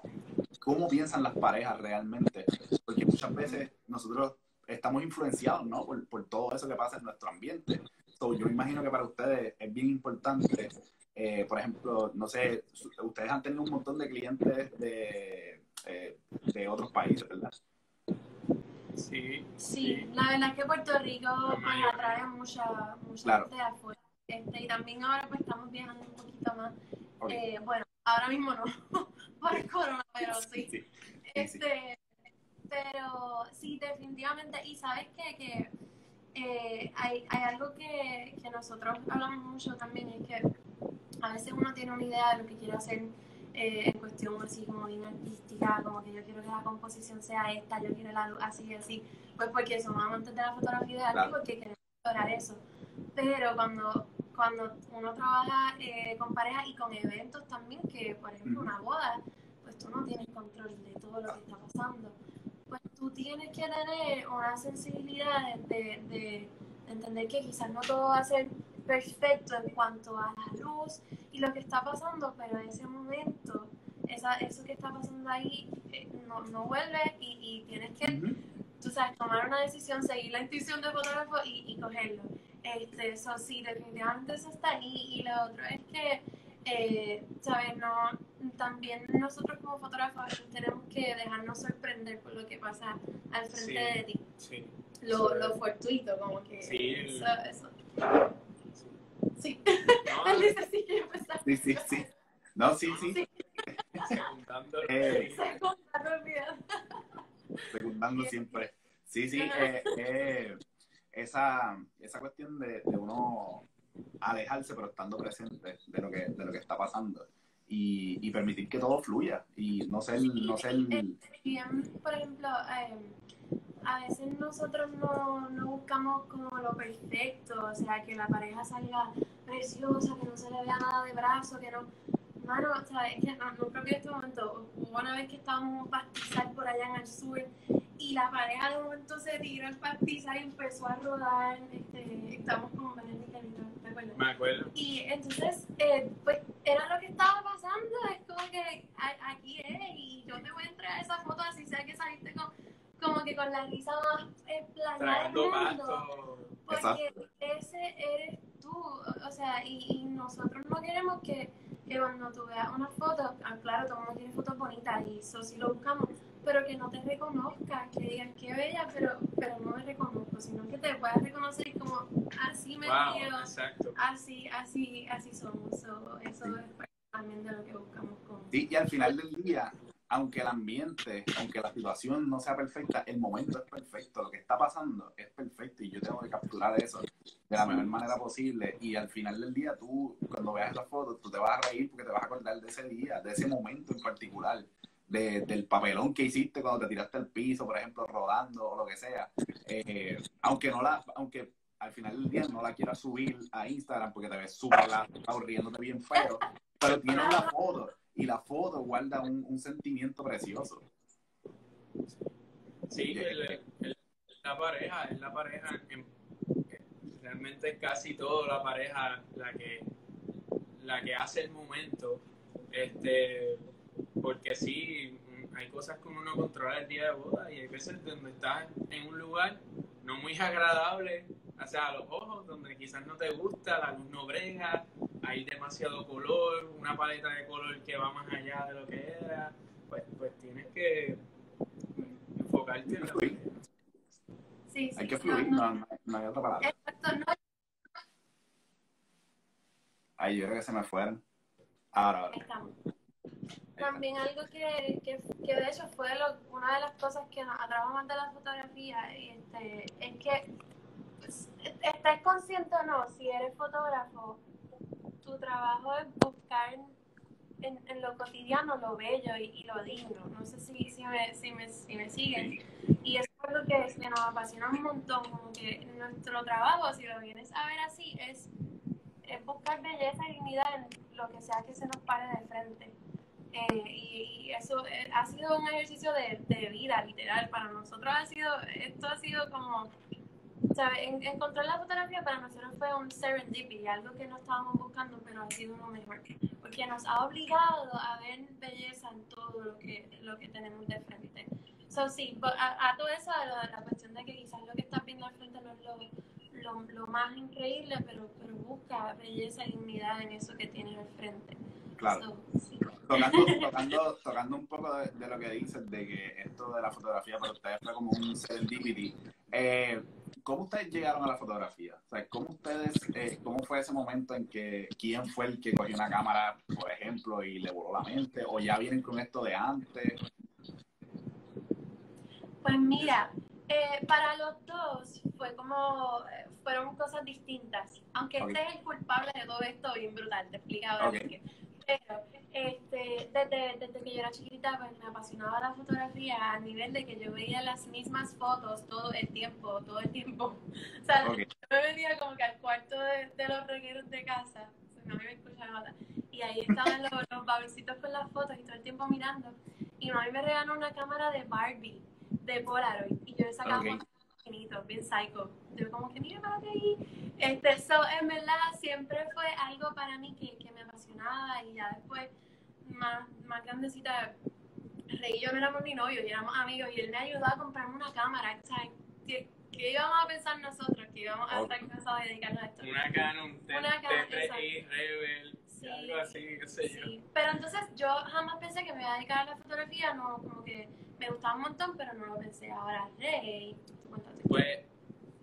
cómo piensan las parejas realmente, porque muchas veces nosotros estamos influenciados ¿no? por, por todo eso que pasa en nuestro ambiente. So, yo me imagino que para ustedes es bien importante, eh, por ejemplo, no sé, ustedes han tenido un montón de clientes de, eh, de otros países, ¿verdad? Sí, Sí, la verdad es que Puerto Rico pues, atrae mucha, mucha Claro. gente de afuera. Este, y también ahora pues estamos viajando un poquito más. Eh, bueno, ahora mismo no, por el corona, pero sí. Este, pero sí, definitivamente. Y sabes qué? que eh, hay, hay algo que, que nosotros hablamos mucho también, es que a veces uno tiene una idea de lo que quiere hacer eh, en cuestión así como bien artística, como que yo quiero que la composición sea esta, yo quiero la luz así y así, pues porque somos amantes de la fotografía de arte Claro. porque queremos lograr eso. Pero cuando, cuando uno trabaja eh, con pareja y con eventos también, que por ejemplo una boda, pues tú no tienes control de todo lo que está pasando. Pues tú tienes que tener una sensibilidad de, de- de entender que quizás no todo va a ser perfecto en cuanto a la luz y lo que está pasando, pero en ese momento, esa, eso que está pasando ahí eh, no, no vuelve y, y tienes que Ujú. tú sabes, tomar una decisión, seguir la intuición del fotógrafo y, y cogerlo. Este, eso sí, definitivamente eso está ahí. Y lo otro es que, eh, ¿sabes? No, también nosotros como fotógrafos tenemos que dejarnos sorprender por lo que pasa al frente Sí. de ti. Sí. Lo, lo fortuito, como que Sí. eso, eso. Sí. Sí, No, él dice sí que empezar. Sí, sí, sí. No, sí, sí. Sí. secundando lo Eh, que Se compra, no olvides. secundando siempre. Sí, sí, eh, eh, esa, esa cuestión de, de uno alejarse pero estando presente de lo que, de lo que está pasando y, y permitir que todo fluya y no ser, no ser em, por ejemplo, em, a veces nosotros no, no buscamos como lo perfecto, o sea, que la pareja salga preciosa, que no se le vea nada de brazo, que no... Mano, o sea, es que no, nunca olvido este momento. Hubo una vez que estábamos en un pastizal por allá en el sur y la pareja de momento se tiró el pastizal y empezó a rodar. Este, estábamos como me acuerdo. Y entonces, eh, pues era lo que estaba pasando, es como que a- aquí es, y yo te voy a entregar esa foto así sea que saliste con, como que con la risa más eh, mundo, pasto. porque ese eres tú, o sea, y, y nosotros no queremos que, que cuando tú veas una foto, ah, claro, todo el mundo tiene fotos bonitas y eso sí lo buscamos, pero que no te reconozcas, que digas qué bella, pero, pero no me reconozco, sino que te puedas reconocer como así me Wow, así, así, así somos. So, eso es parte también de lo que buscamos con. Sí, y al final del día, aunque el ambiente, aunque la situación no sea perfecta, el momento es perfecto, lo que está pasando es perfecto y yo tengo que capturar eso de la mejor manera posible y al final del día tú, cuando veas las fotos, tú te vas a reír porque te vas a acordar de ese día, de ese momento en particular, de- del papelón que hiciste cuando te tiraste al piso, por ejemplo, rodando o lo que sea. Eh, aunque no la, aunque al final del día no la quieras subir a Instagram porque te ves súper riéndote bien feo, pero tienes la foto y la foto guarda un, un sentimiento precioso. Sí, la pareja, es la pareja, en- realmente es casi todo la pareja la que, la que hace el momento, este, porque sí, hay cosas que uno no controla el día de boda y hay veces donde estás en un lugar no muy agradable, o sea, a los ojos, donde quizás no te gusta, la luz no brega, hay demasiado color, una paleta de color que va más allá de lo que era, pues, pues tienes que enfocarte en la. Sí, sí, Hay que fluir, no, no, no, no hay otra palabra. Exacto, no, Ay, yo creo que se me fueron. Ahora, ahora. estamos. También algo que, que, que de hecho fue lo- una de las cosas que nos atrajo más de la fotografía este, es que estés consciente o no, si eres fotógrafo, tu trabajo es buscar en, en lo cotidiano lo bello y, y lo digno. No sé si, si, me, si, me, si me siguen. Y eso es lo que, que nos apasiona un montón, como que nuestro trabajo, si lo vienes a ver así, es, es buscar belleza y dignidad en lo que sea que se nos pare de frente. Eh, y, y eso eh, ha sido un ejercicio de, de vida, literal. Para nosotros ha sido, esto ha sido como, ¿sabes? En- encontrar la fotografía para nosotros fue un serendipity, algo que no estábamos buscando, pero ha sido uno mejor. Porque nos ha obligado a ver belleza en todo lo que, lo que tenemos de frente. So, sí, bo- a, a todo eso, a lo- la cuestión de que quizás lo que estás viendo al frente no es lo, lo, lo más increíble, pero, pero busca belleza y dignidad en eso que tienes al frente. Claro. So, sí. Tocando, tocando, tocando un poco de, de lo que dices, de que esto de la fotografía para ustedes fue como un serendipity. Eh, ¿Cómo ustedes llegaron a la fotografía? O sea, ¿cómo ustedes, eh, cómo fue ese momento en que quién fue el que cogió una cámara, por ejemplo, y le voló la mente? ¿O ya vienen con esto de antes? Pues mira, eh, para los dos fue como, eh, fueron cosas distintas. Aunque Ok. este es el culpable de todo esto, bien brutal, te explico ahora. Ok. Pero este, desde, desde que yo era chiquita, pues me apasionaba la fotografía al nivel de que yo veía las mismas fotos todo el tiempo, todo el tiempo. O sea, yo me venía como que al cuarto de, de los regueros de casa, no me escucha nada, y ahí estaban los, los babilcitos con las fotos y todo el tiempo mirando. Y mami me regaló una cámara de Barbie, de Polaroid, y yo le sacaba Ok. Bien psycho. Yo como que, mira, párate ahí. Este, so, en verdad, siempre fue algo para mí que, que me apasionaba y ya después, más, más grandecita, Rey y yo no éramos ni novios, y éramos amigos, y él me ayudó a comprarme una cámara. ¿Qué, qué íbamos a pensar nosotros? Que íbamos a Ok. estar cansados de dedicarnos a esto. Una Canon T- Una Canon, T3i Rebel, Sí. algo así, qué sé yo. Sí, pero entonces yo jamás pensé que me iba a dedicar a la fotografía, no, como que me gustaba un montón, pero no lo pensé. Ahora, Rey. Pues,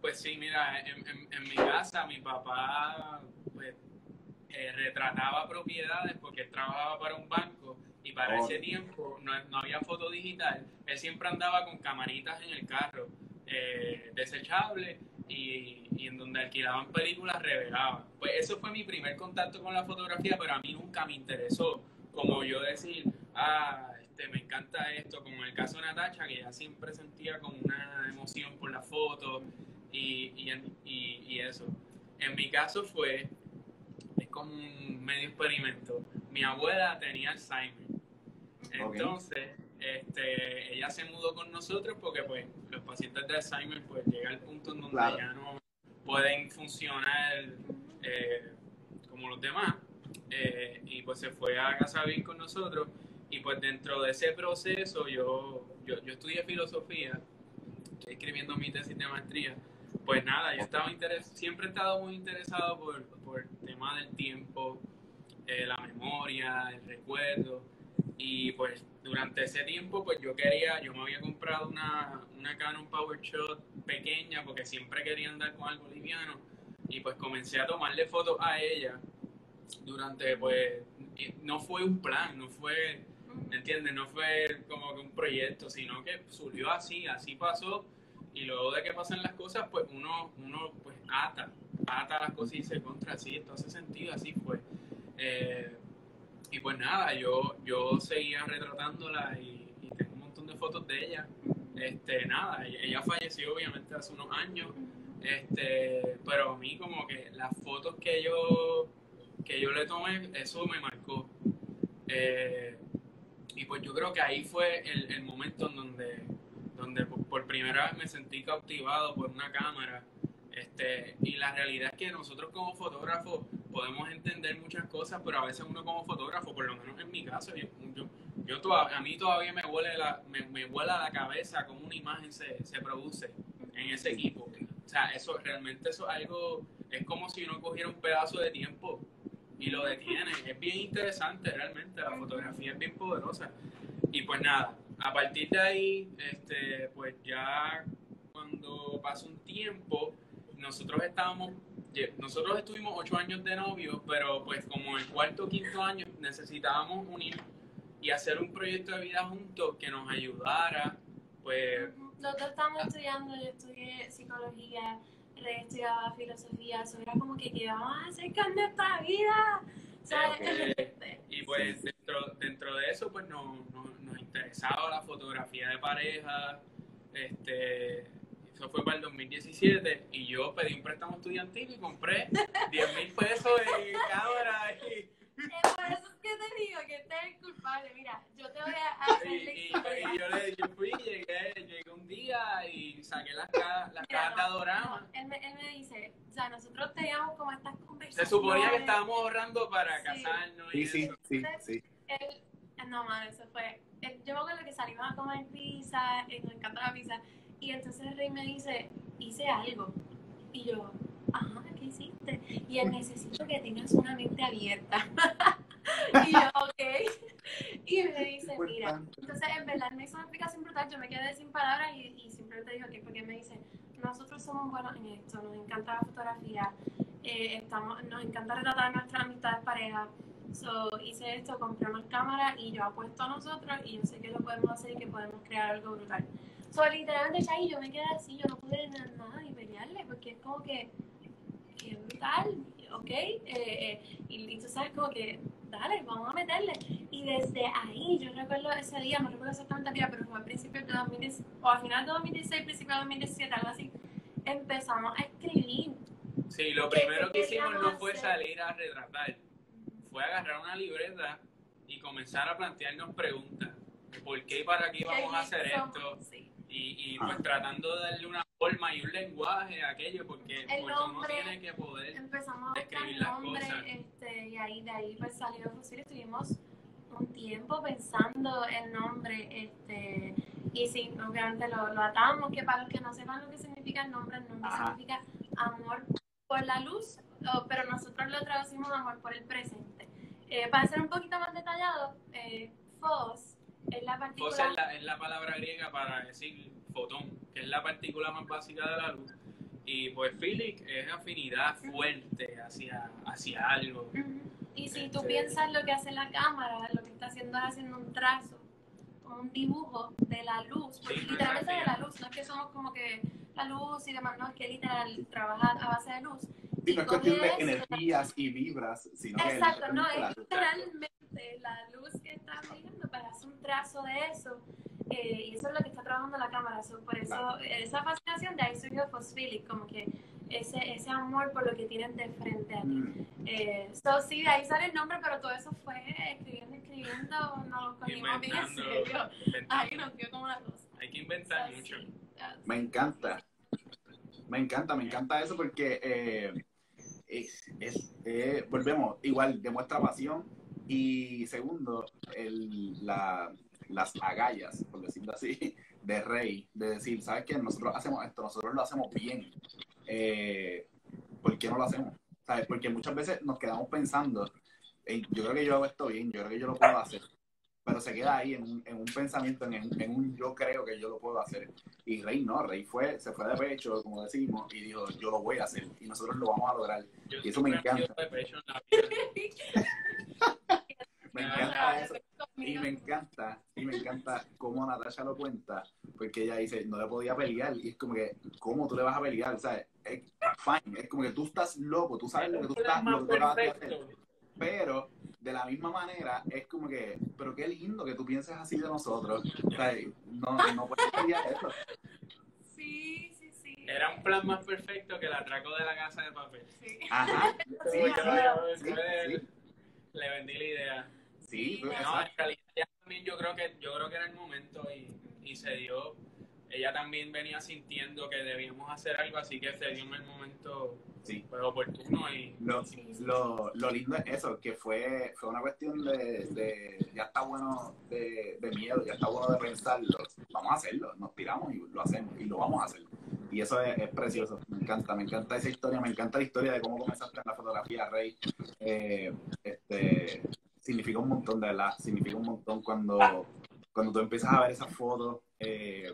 pues sí, mira, en, en- en mi casa mi papá pues, eh, retrataba propiedades porque él trabajaba para un banco y para Oh. ese tiempo no, no había foto digital. Él siempre andaba con camaritas en el carro eh, desechables y, y en donde alquilaban películas revelaban. Pues eso fue mi primer contacto con la fotografía, pero a mí nunca me interesó. Como yo decir, ah, este, me encanta esto, como en el caso de Natacha, que ella siempre sentía como una emoción por la foto y, y, en- y- y eso. En mi caso fue, es como un medio experimento. Mi abuela tenía Alzheimer. Entonces, este, ella se mudó con nosotros porque pues los pacientes de Alzheimer pues llega al punto en donde Claro. ya no pueden funcionar eh, como los demás. Eh, y pues se fue a casa vivir con nosotros y pues dentro de ese proceso yo, yo, yo estudié filosofía, estoy escribiendo mi tesis de maestría. Pues nada, yo estaba interes siempre he estado muy interesado por, por el tema del tiempo, eh, la memoria, el recuerdo. Y pues durante ese tiempo, pues yo quería, yo me había comprado una, una Canon PowerShot pequeña porque siempre quería andar con algo liviano. Y pues comencé a tomarle fotos a ella durante, pues, y no fue un plan, no fue, ¿me entiendes? No fue como que un proyecto, sino que surgió así, así pasó. Y luego de que pasan las cosas, pues uno, uno pues ata, ata las cosas y dice, contra, sí, esto hace sentido, así fue. Eh, y pues nada, yo, yo seguía retratándola y, tengo un montón de fotos de ella. Este, nada, ella falleció obviamente hace unos años, este, pero a mí como que las fotos que yo, que yo le tomé, eso me marcó. Eh, y pues yo creo que ahí fue el, el momento en donde, donde por, por primera vez me sentí cautivado por una cámara. Este, y la realidad es que nosotros como fotógrafos podemos entender muchas cosas, pero a veces uno como fotógrafo, por lo menos en mi caso, yo, yo, yo toda- a mí todavía me vuela la, me, me vuela la cabeza cómo una imagen se, se produce en ese equipo. O sea, eso realmente eso es algo, es como si uno cogiera un pedazo de tiempo y lo detiene. Es bien interesante realmente, la fotografía es bien poderosa. Y pues nada, a partir de ahí, este, pues ya cuando pasa un tiempo, nosotros estábamos, nosotros estuvimos ocho años de novios, pero pues como el cuarto o quinto año necesitábamos unir y hacer un proyecto de vida juntos que nos ayudara, pues Los dos estamos estudiando, yo estudié psicología, Rey estudiaba filosofía, eso era como que, ¿qué vamos a hacer con nuestra vida? ¿Sabes? Y pues dentro, dentro de eso pues nos, nos, nos interesaba la fotografía de pareja, este, eso fue para el 2017 y yo pedí un préstamo estudiantil y compré 10 mil pesos en cámara y, Es por eso es que te digo que este es el culpable. Mira, yo te voy a hacer y, la y- historia. y yo, le, yo fui, llegué, llegué un día y saqué las, ca- las Mira, cajas no, no, él, me, él me dice, o sea, nosotros teníamos como estas Se conversaciones. suponía que estábamos ahorrando para Sí. casarnos y Sí, sí, eso. sí, sí. Él, no, mano, eso fue. él- yo me acuerdo que salimos a comer pizza, y nos encanta la pizza, y entonces el rey me dice, hice algo. Y yo, ajá, ¿qué hiciste? Y él, necesito que tengas una mente abierta. y yo, ok. Y me dice, mira, entonces en verdad me hizo una explicación brutal, yo me quedé sin palabras y, y simplemente dijo que porque me dice, nosotros somos buenos en esto, nos encanta la fotografía, eh, estamos, nos encanta retratar nuestras amistades parejas. So, hice esto, compré unas cámaras y yo apuesto a nosotros y yo sé que lo podemos hacer y que podemos crear algo brutal. So, literalmente, ya ahí yo me quedé así, yo no pude nada, nada ni pelearle, porque es como que, que brutal, ¿ok? Eh, eh, y, y tú sabes, como que, dale, vamos a meterle. Y desde ahí, yo recuerdo ese día, no recuerdo exactamente el día, pero fue a principios de 2016, o a final de 2016, principio de 2017, algo así, empezamos a escribir. Sí, lo ¿Qué- primero qué que hicimos no fue hacer? salir a retratar, fue agarrar una libreta y comenzar a plantearnos preguntas. ¿Por qué y para qué vamos a hacer somos? esto? Sí. Y, y Ah. pues tratando de darle una forma y un lenguaje aquello, porque, El porque uno nombre, tiene que poder. empezamos a Escribir las nombres cosas. este, y ahí de ahí pues salió Fusil estuvimos un tiempo pensando el nombre este y sí obviamente lo, lo atamos que para los que no sepan lo que significa el nombre el nombre Ajá. significa amor por la luz pero nosotros lo traducimos amor por el presente Eh, para ser un poquito más detallado eh, Fos es la partícula es la, es la palabra griega para decir fotón, que es la partícula más básica de la luz. Y pues Philip es afinidad fuerte hacia, hacia algo. Y si tú Este- piensas lo que hace la cámara, lo que está haciendo es haciendo un trazo, un dibujo de la luz, porque Sí, literalmente de la luz, no es que somos como que la luz y demás, no, es que literal trabaja a base de luz. Sí, no es cuestión de energías y vibras, sino que Exacto, no, la es literalmente la luz que está brillando para hacer un trazo de eso. Eh, y eso es lo que está trabajando la cámara. so, por eso, Claro. esa fascinación de ahí surgió Fosphilic, como que ese, ese amor por lo que tienen de frente a ti. Mm, Eh, so, sí, de ahí sale el nombre, pero todo eso fue escribiendo, escribiendo, nos lo cogimos bien en serio. inventando. Ahí nos dio como la cosa. Hay que inventar So, mucho. sí, Me encanta. Me encanta, me encanta eso porque eh, es, es- eh, volvemos, igual demuestra pasión y segundo, el, la, las agallas, por decirlo así, de Rey, de decir, ¿sabes qué? Nosotros hacemos esto, nosotros lo hacemos bien. Eh, ¿Por qué no lo hacemos? ¿Sabes? Porque muchas veces nos quedamos pensando, "Ey, yo creo que yo hago esto bien, yo creo que yo lo puedo hacer. Pero se queda ahí en un, en un pensamiento, en, en un yo creo que yo lo puedo hacer. Y Rey no, Rey fue, se fue de pecho, como decimos, y dijo, yo lo voy a hacer y nosotros lo vamos a lograr. Yo Y eso me encanta. de pecho en la vida. Me Ah, encanta eso. Y me encanta, y me encanta cómo Natasha lo cuenta, porque ella dice, no le podía pelear, y es como que, ¿cómo tú le vas a pelear? O sea, es fine, es como que tú estás loco, tú sabes lo que tú estás, lo que tú acabas de hacer. Pero, de la misma manera, es como que, pero qué lindo que tú pienses así de nosotros. O sea, no, no puedes pelear eso. Sí, sí, sí. Era un plan más perfecto que el atraco de la casa de papel. Sí. Ajá, sí, sí, yo- sí, yo- sí. Le vendí la idea. Sí, No, exacto. en realidad ya también yo creo que yo creo que era el momento y, y se dio. Ella también venía sintiendo que debíamos hacer algo, así que se dio en el momento Sí. pues, oportuno y Lo, lo, lo lindo es eso, que fue, fue una cuestión de, de- ya está bueno de, de miedo, ya está bueno de pensarlo. Vamos a hacerlo, nos tiramos y lo hacemos y lo vamos a hacer. Y eso es, es precioso, me encanta, me encanta esa historia, me encanta la historia de cómo comenzaste en la fotografía, Rey. Eh, este, significa un montón, de verdad, significa un montón cuando, cuando tú empiezas a ver esas fotos, eh,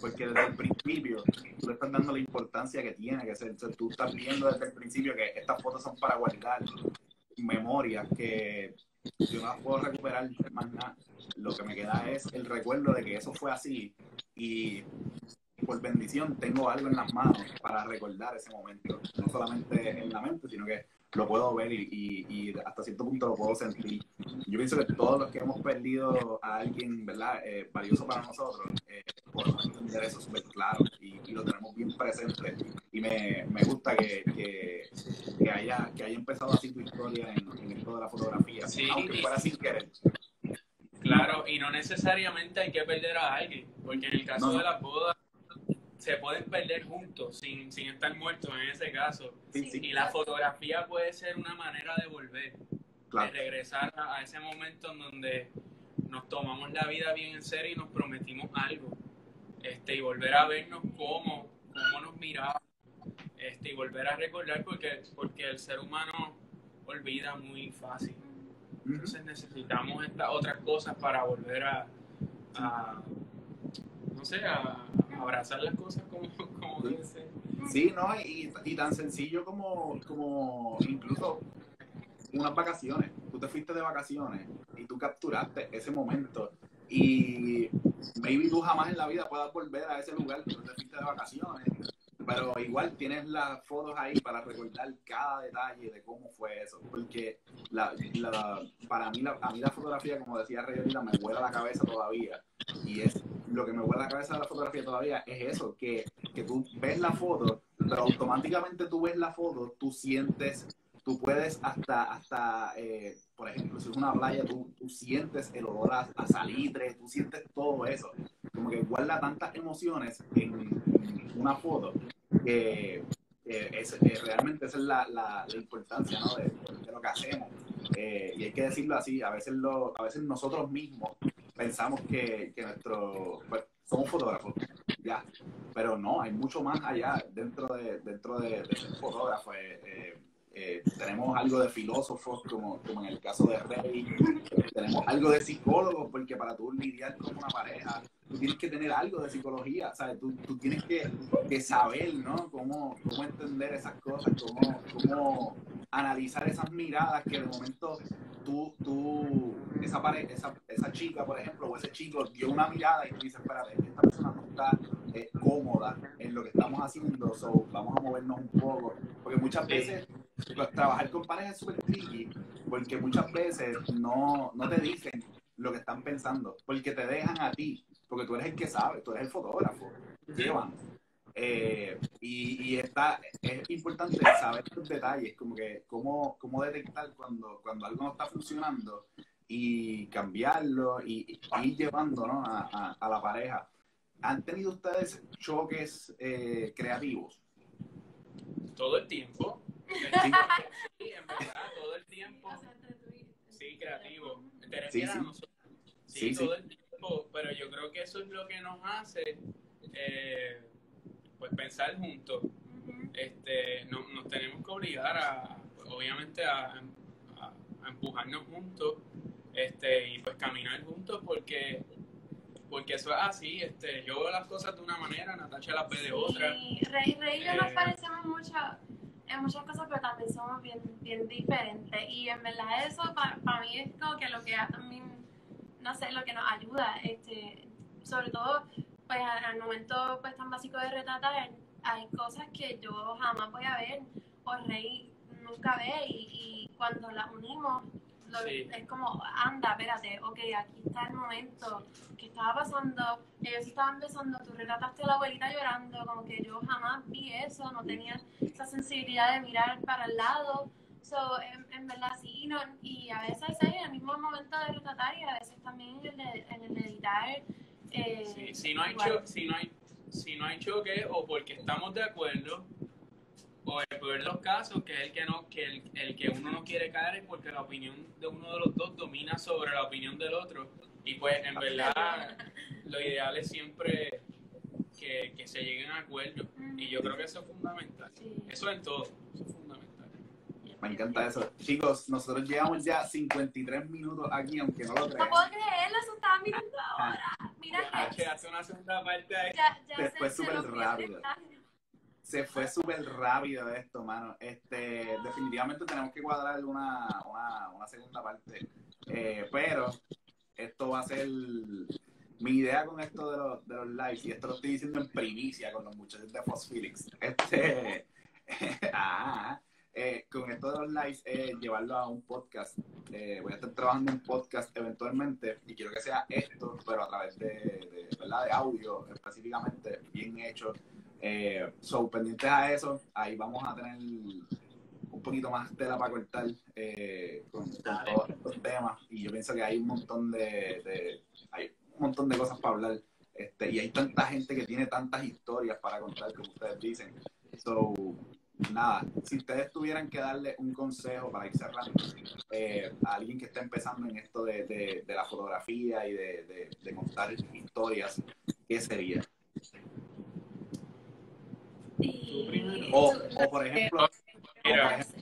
porque desde el principio tú le estás dando la importancia que tiene que ser. Tú estás viendo desde el principio que estas fotos son para guardar memorias que yo no las puedo recuperar más nada. Lo que me queda es el recuerdo de que eso fue así y por bendición tengo algo en las manos para recordar ese momento. No solamente en la mente, sino que lo puedo ver y, y- y hasta cierto punto lo puedo sentir. Yo pienso que todos los que hemos perdido a alguien, ¿verdad? Eh, valioso para nosotros, eh, podemos entender eso súper claro y, y lo tenemos bien presente. Y me, me gusta que, que, que haya, que haya empezado así tu historia en, en esto de la fotografía, Sí, aunque fuera sin querer. Claro, y no necesariamente hay que perder a alguien, porque en el caso no. de las bodas se pueden perder juntos sin, sin estar muertos en ese caso. Sí, sí, Y la fotografía puede ser una manera de volver, claro. de regresar a, a ese momento en donde nos tomamos la vida bien en serio y nos prometimos algo. Este, y volver a vernos cómo, cómo nos miramos, este, y volver a recordar porque, porque el ser humano olvida muy fácil. Entonces necesitamos estas otras cosas para volver a, a, no sé, a abrazar las cosas como, como deben. Sí, ¿no? Y, y tan sencillo como, como incluso unas vacaciones. Tú te fuiste de vacaciones y tú capturaste ese momento. Y maybe tú jamás en la vida puedas volver a ese lugar que te fuiste de vacaciones, pero igual tienes las fotos ahí para recordar cada detalle de cómo fue eso, porque la, para mí la, a mí la fotografía, como decía Rey me vuela la cabeza todavía, y es lo que me vuela la cabeza de la fotografía todavía es eso, que, que tú ves la foto, pero automáticamente tú ves la foto, tú sientes tú puedes hasta, hasta eh, por ejemplo, si es una playa, tú, tú sientes el olor a, salitre, tú sientes todo eso. Como que guarda tantas emociones en, una foto que es, realmente esa es la, la, importancia ¿no? de, lo que hacemos. Eh, y hay que decirlo así, a veces, lo, a veces nosotros mismos pensamos que, que nuestro, pues, somos fotógrafos, ya, pero no, hay mucho más allá dentro de, dentro de, ser fotógrafo. Eh, eh, tenemos algo de filósofos, como, como en el caso de Rey, tenemos algo de psicólogos, porque para tú lidiar con una pareja, tú tienes que tener algo de psicología, ¿sabes? Tú, tú tienes que, que, saber, ¿no? Cómo, cómo entender esas cosas, cómo, cómo analizar esas miradas que de momento tú, tú esa, pareja, esa, esa chica, por ejemplo, o ese chico dio una mirada y tú dices, espérate, esta persona no está eh, cómoda en lo que estamos haciendo, so vamos a movernos un poco, porque muchas veces trabajar con parejas es súper tricky porque muchas veces no, no te dicen lo que están pensando, porque te dejan a ti, porque tú eres el que sabe, tú eres el fotógrafo, llevan. Eh, y, y está, es importante saber estos detalles, como que cómo, cómo detectar cuando, cuando algo no está funcionando y cambiarlo y, ir llevando ¿no? a, a, la pareja. ¿Han tenido ustedes choques eh, creativos? Todo el tiempo. Sí, en verdad, todo el tiempo. Sí, creativo. sí, sí. todo el tiempo, pero yo creo que eso es lo que nos hace eh, pues pensar juntos. Este, no, nos tenemos que obligar a, obviamente, a, empujarnos juntos este, y pues caminar juntos porque porque eso es así, este, yo veo las cosas de una manera, Natacha las ve de otra. Rey, Rey y yo nos eh, parecemos mucho en muchas cosas, pero también somos bien, bien diferentes. Y en verdad eso para mí es como que lo que también, no sé, lo que nos ayuda, este, sobre todo pues al momento pues tan básico de retratar, hay cosas que yo jamás voy a ver o Rey nunca ve y, y cuando las unimos es como, anda, espérate, ok, aquí está el momento que estaba pasando, ellos estaban besando, tú retrataste a la abuelita llorando, como que yo jamás vi eso, no tenía esa sensibilidad de mirar para el lado. So, en, verdad sí, no, y a veces hay el mismo momento de retratar y a veces también en el, en el editar. Eh, si, no hay si, no hay, si no hay choque o porque estamos de acuerdo, o el peor de los casos, que es el que, no, que, el, el, que uno no quiere caer es porque la opinión de uno de los dos domina sobre la opinión del otro. Y pues en verdad lo ideal es siempre que, que se lleguen a acuerdos. Y yo creo que eso es fundamental. Eso en todo, eso es fundamental. Me encanta eso. Chicos, nosotros llevamos ya 53 minutos aquí, aunque no lo crean. No puedo creerlo, eso estaba mirando ahora. Mira, hace una segunda parte ahí. Ya, ya Después súper rápido se fue súper rápido esto, mano. Este, definitivamente tenemos que cuadrar una, una, una segunda parte. Eh, pero esto va a ser mi idea con esto de los, de los lives, y esto lo estoy diciendo en primicia con los muchachos de Phosphilix. Este, ah, eh, con esto de los lives es llevarlo a un podcast. Eh, voy a estar trabajando en un podcast eventualmente y quiero que sea esto, pero a través de, ¿verdad? de audio específicamente, bien hecho eh, so, pendientes a eso, ahí vamos a tener un poquito más tela para cortar eh, con, todos estos temas. Y yo pienso que hay un montón de, hay un montón de cosas para hablar. Este, y hay tanta gente que tiene tantas historias para contar, como ustedes dicen. So, nada, si ustedes tuvieran que darle un consejo para ir cerrando eh, a alguien que está empezando en esto de, de la fotografía y de, de, contar historias, ¿qué sería? O, por ejemplo,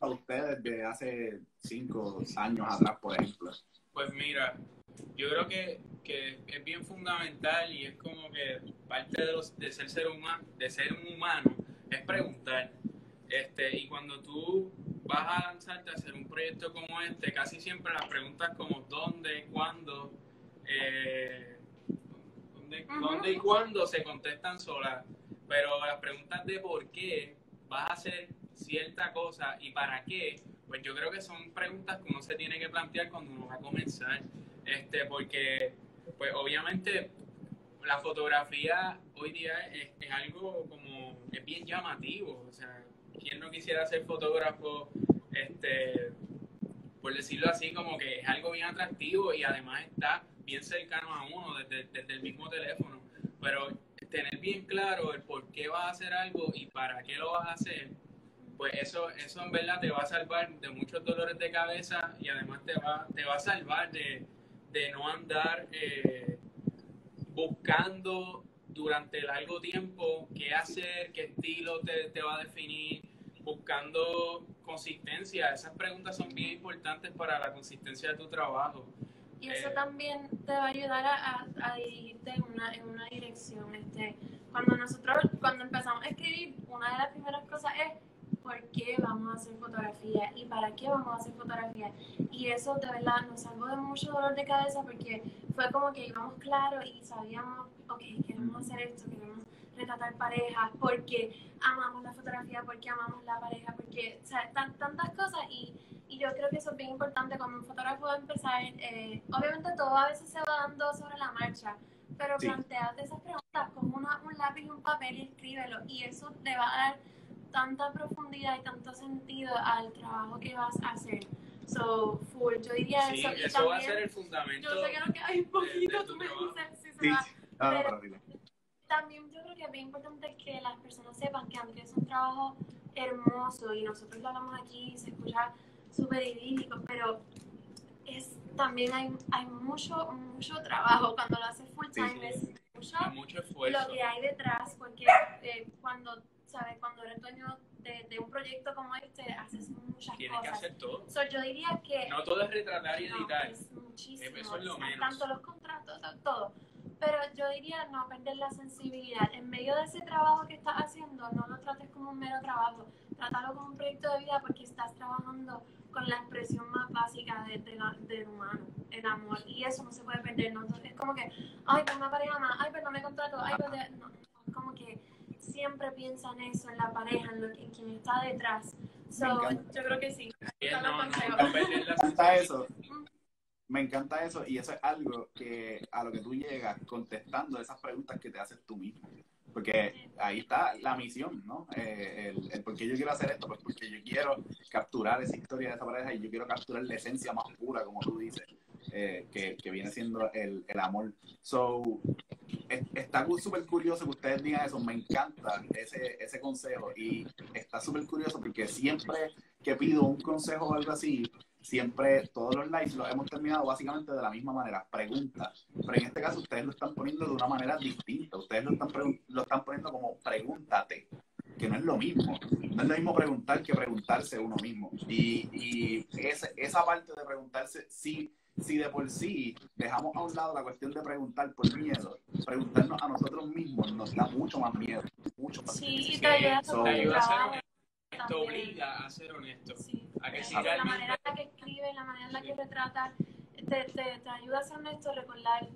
a ustedes de hace cinco años atrás, por ejemplo. Pues mira, yo creo que, que, es bien fundamental y es como que parte de, los, de ser ser humano, de ser un humano, es preguntar. Este, y cuando tú vas a lanzarte a hacer un proyecto como este, casi siempre las preguntas como dónde, cuándo, eh, dónde, dónde y cuándo se contestan solas. Pero las preguntas de por qué vas a hacer cierta cosa y para qué, pues yo creo que son preguntas que uno se tiene que plantear cuando uno va a comenzar. Este, porque, pues obviamente, la fotografía hoy día es, algo como, es bien llamativo. O sea, ¿quién no quisiera ser fotógrafo? Este, por decirlo así, como que es algo bien atractivo y además está bien cercano a uno desde, desde el mismo teléfono. Pero tener bien claro el por qué vas a hacer algo y para qué lo vas a hacer, pues eso, eso en verdad te va a salvar de muchos dolores de cabeza y además te va, te va a salvar de, de no andar eh, buscando durante largo tiempo qué hacer, qué estilo te, te va a definir, buscando consistencia. Esas preguntas son bien importantes para la consistencia de tu trabajo. Y eso también te va a ayudar a, dirigirte en una, en una dirección. Este, cuando nosotros, cuando empezamos a escribir, una de las primeras cosas es por qué vamos a hacer fotografía y para qué vamos a hacer fotografía. Y eso de verdad nos salvó de mucho dolor de cabeza porque fue como que íbamos claro y sabíamos, ok, queremos hacer esto, queremos retratar parejas, porque amamos la fotografía, porque amamos la pareja, porque, o sea, tan- tantas cosas y y yo creo que eso es bien importante cuando un fotógrafo va a empezar. eh, obviamente todo a veces se va dando sobre la marcha, pero Sí. planteate esas preguntas con una, un lápiz y un papel y escríbelo. Y eso te va a dar tanta profundidad y tanto sentido al trabajo que vas a hacer. So, full, yo diría Sí, eso. Y eso va a también, ser el fundamento. yo sé que nos queda un de- de poquito, tú me dices si se Sí, va. Ah, no, Pero-. También yo creo que es bien importante que las personas sepan que Andrés es un trabajo hermoso y nosotros lo hablamos aquí y se escucha súper idílico, pero es también hay, hay mucho, mucho trabajo cuando lo haces full Sí, time, sí. es mucho mucho esfuerzo. lo que hay detrás, porque eh, cuando, ¿sabes? Cuando eres dueño de, de un proyecto como este, haces muchas Tienes que cosas. hacer todo. So, yo diría que No todo es retratar y no, editar. es muchísimo. Eso es lo menos. Tanto los contratos, to- todo. Pero yo diría no perder la sensibilidad. En medio de ese trabajo que estás haciendo, no lo trates como un mero trabajo. Trátalo como un proyecto de vida porque estás trabajando con la expresión más básica de, de la- del humano, el amor. Y eso no se puede perder. ¿no? Entonces, es como que, ay, pues una pareja más, ay, pues no me contrato, ay, pues de- no. Es como que siempre piensa en eso, en la pareja, en, lo que, en quien está detrás. So, yo creo que sí. No, no, no perder la sensación. eso. Me encanta eso y eso es algo que a lo que tú llegas contestando esas preguntas que te haces tú mismo. Porque ahí está la misión, ¿no? Eh, el, el por qué yo quiero hacer esto, pues porque yo quiero capturar esa historia de esa pareja y yo quiero capturar la esencia más pura, como tú dices, eh, que, que viene siendo el, el amor. So, es- está súper curioso que ustedes digan eso, me encanta ese, ese consejo y está súper curioso porque siempre que pido un consejo o algo así, siempre todos los lives los hemos terminado básicamente de la misma manera, preguntas. Pero en este caso ustedes lo están poniendo de una manera distinta, ustedes lo están, lo están poniendo como pregúntate, que no es lo mismo. No es lo mismo preguntar que preguntarse uno mismo. Y, y ese- esa parte de preguntarse, sí, si de por sí dejamos a un lado la cuestión de preguntar por miedo, preguntarnos a nosotros mismos nos da mucho más miedo, mucho más Sí, Sí, te ayuda a so- te obliga a ser honesto. Sí. A que la manera en la que escribe, la manera en la que retrata, te, te, te ayuda a ser honesto, recordar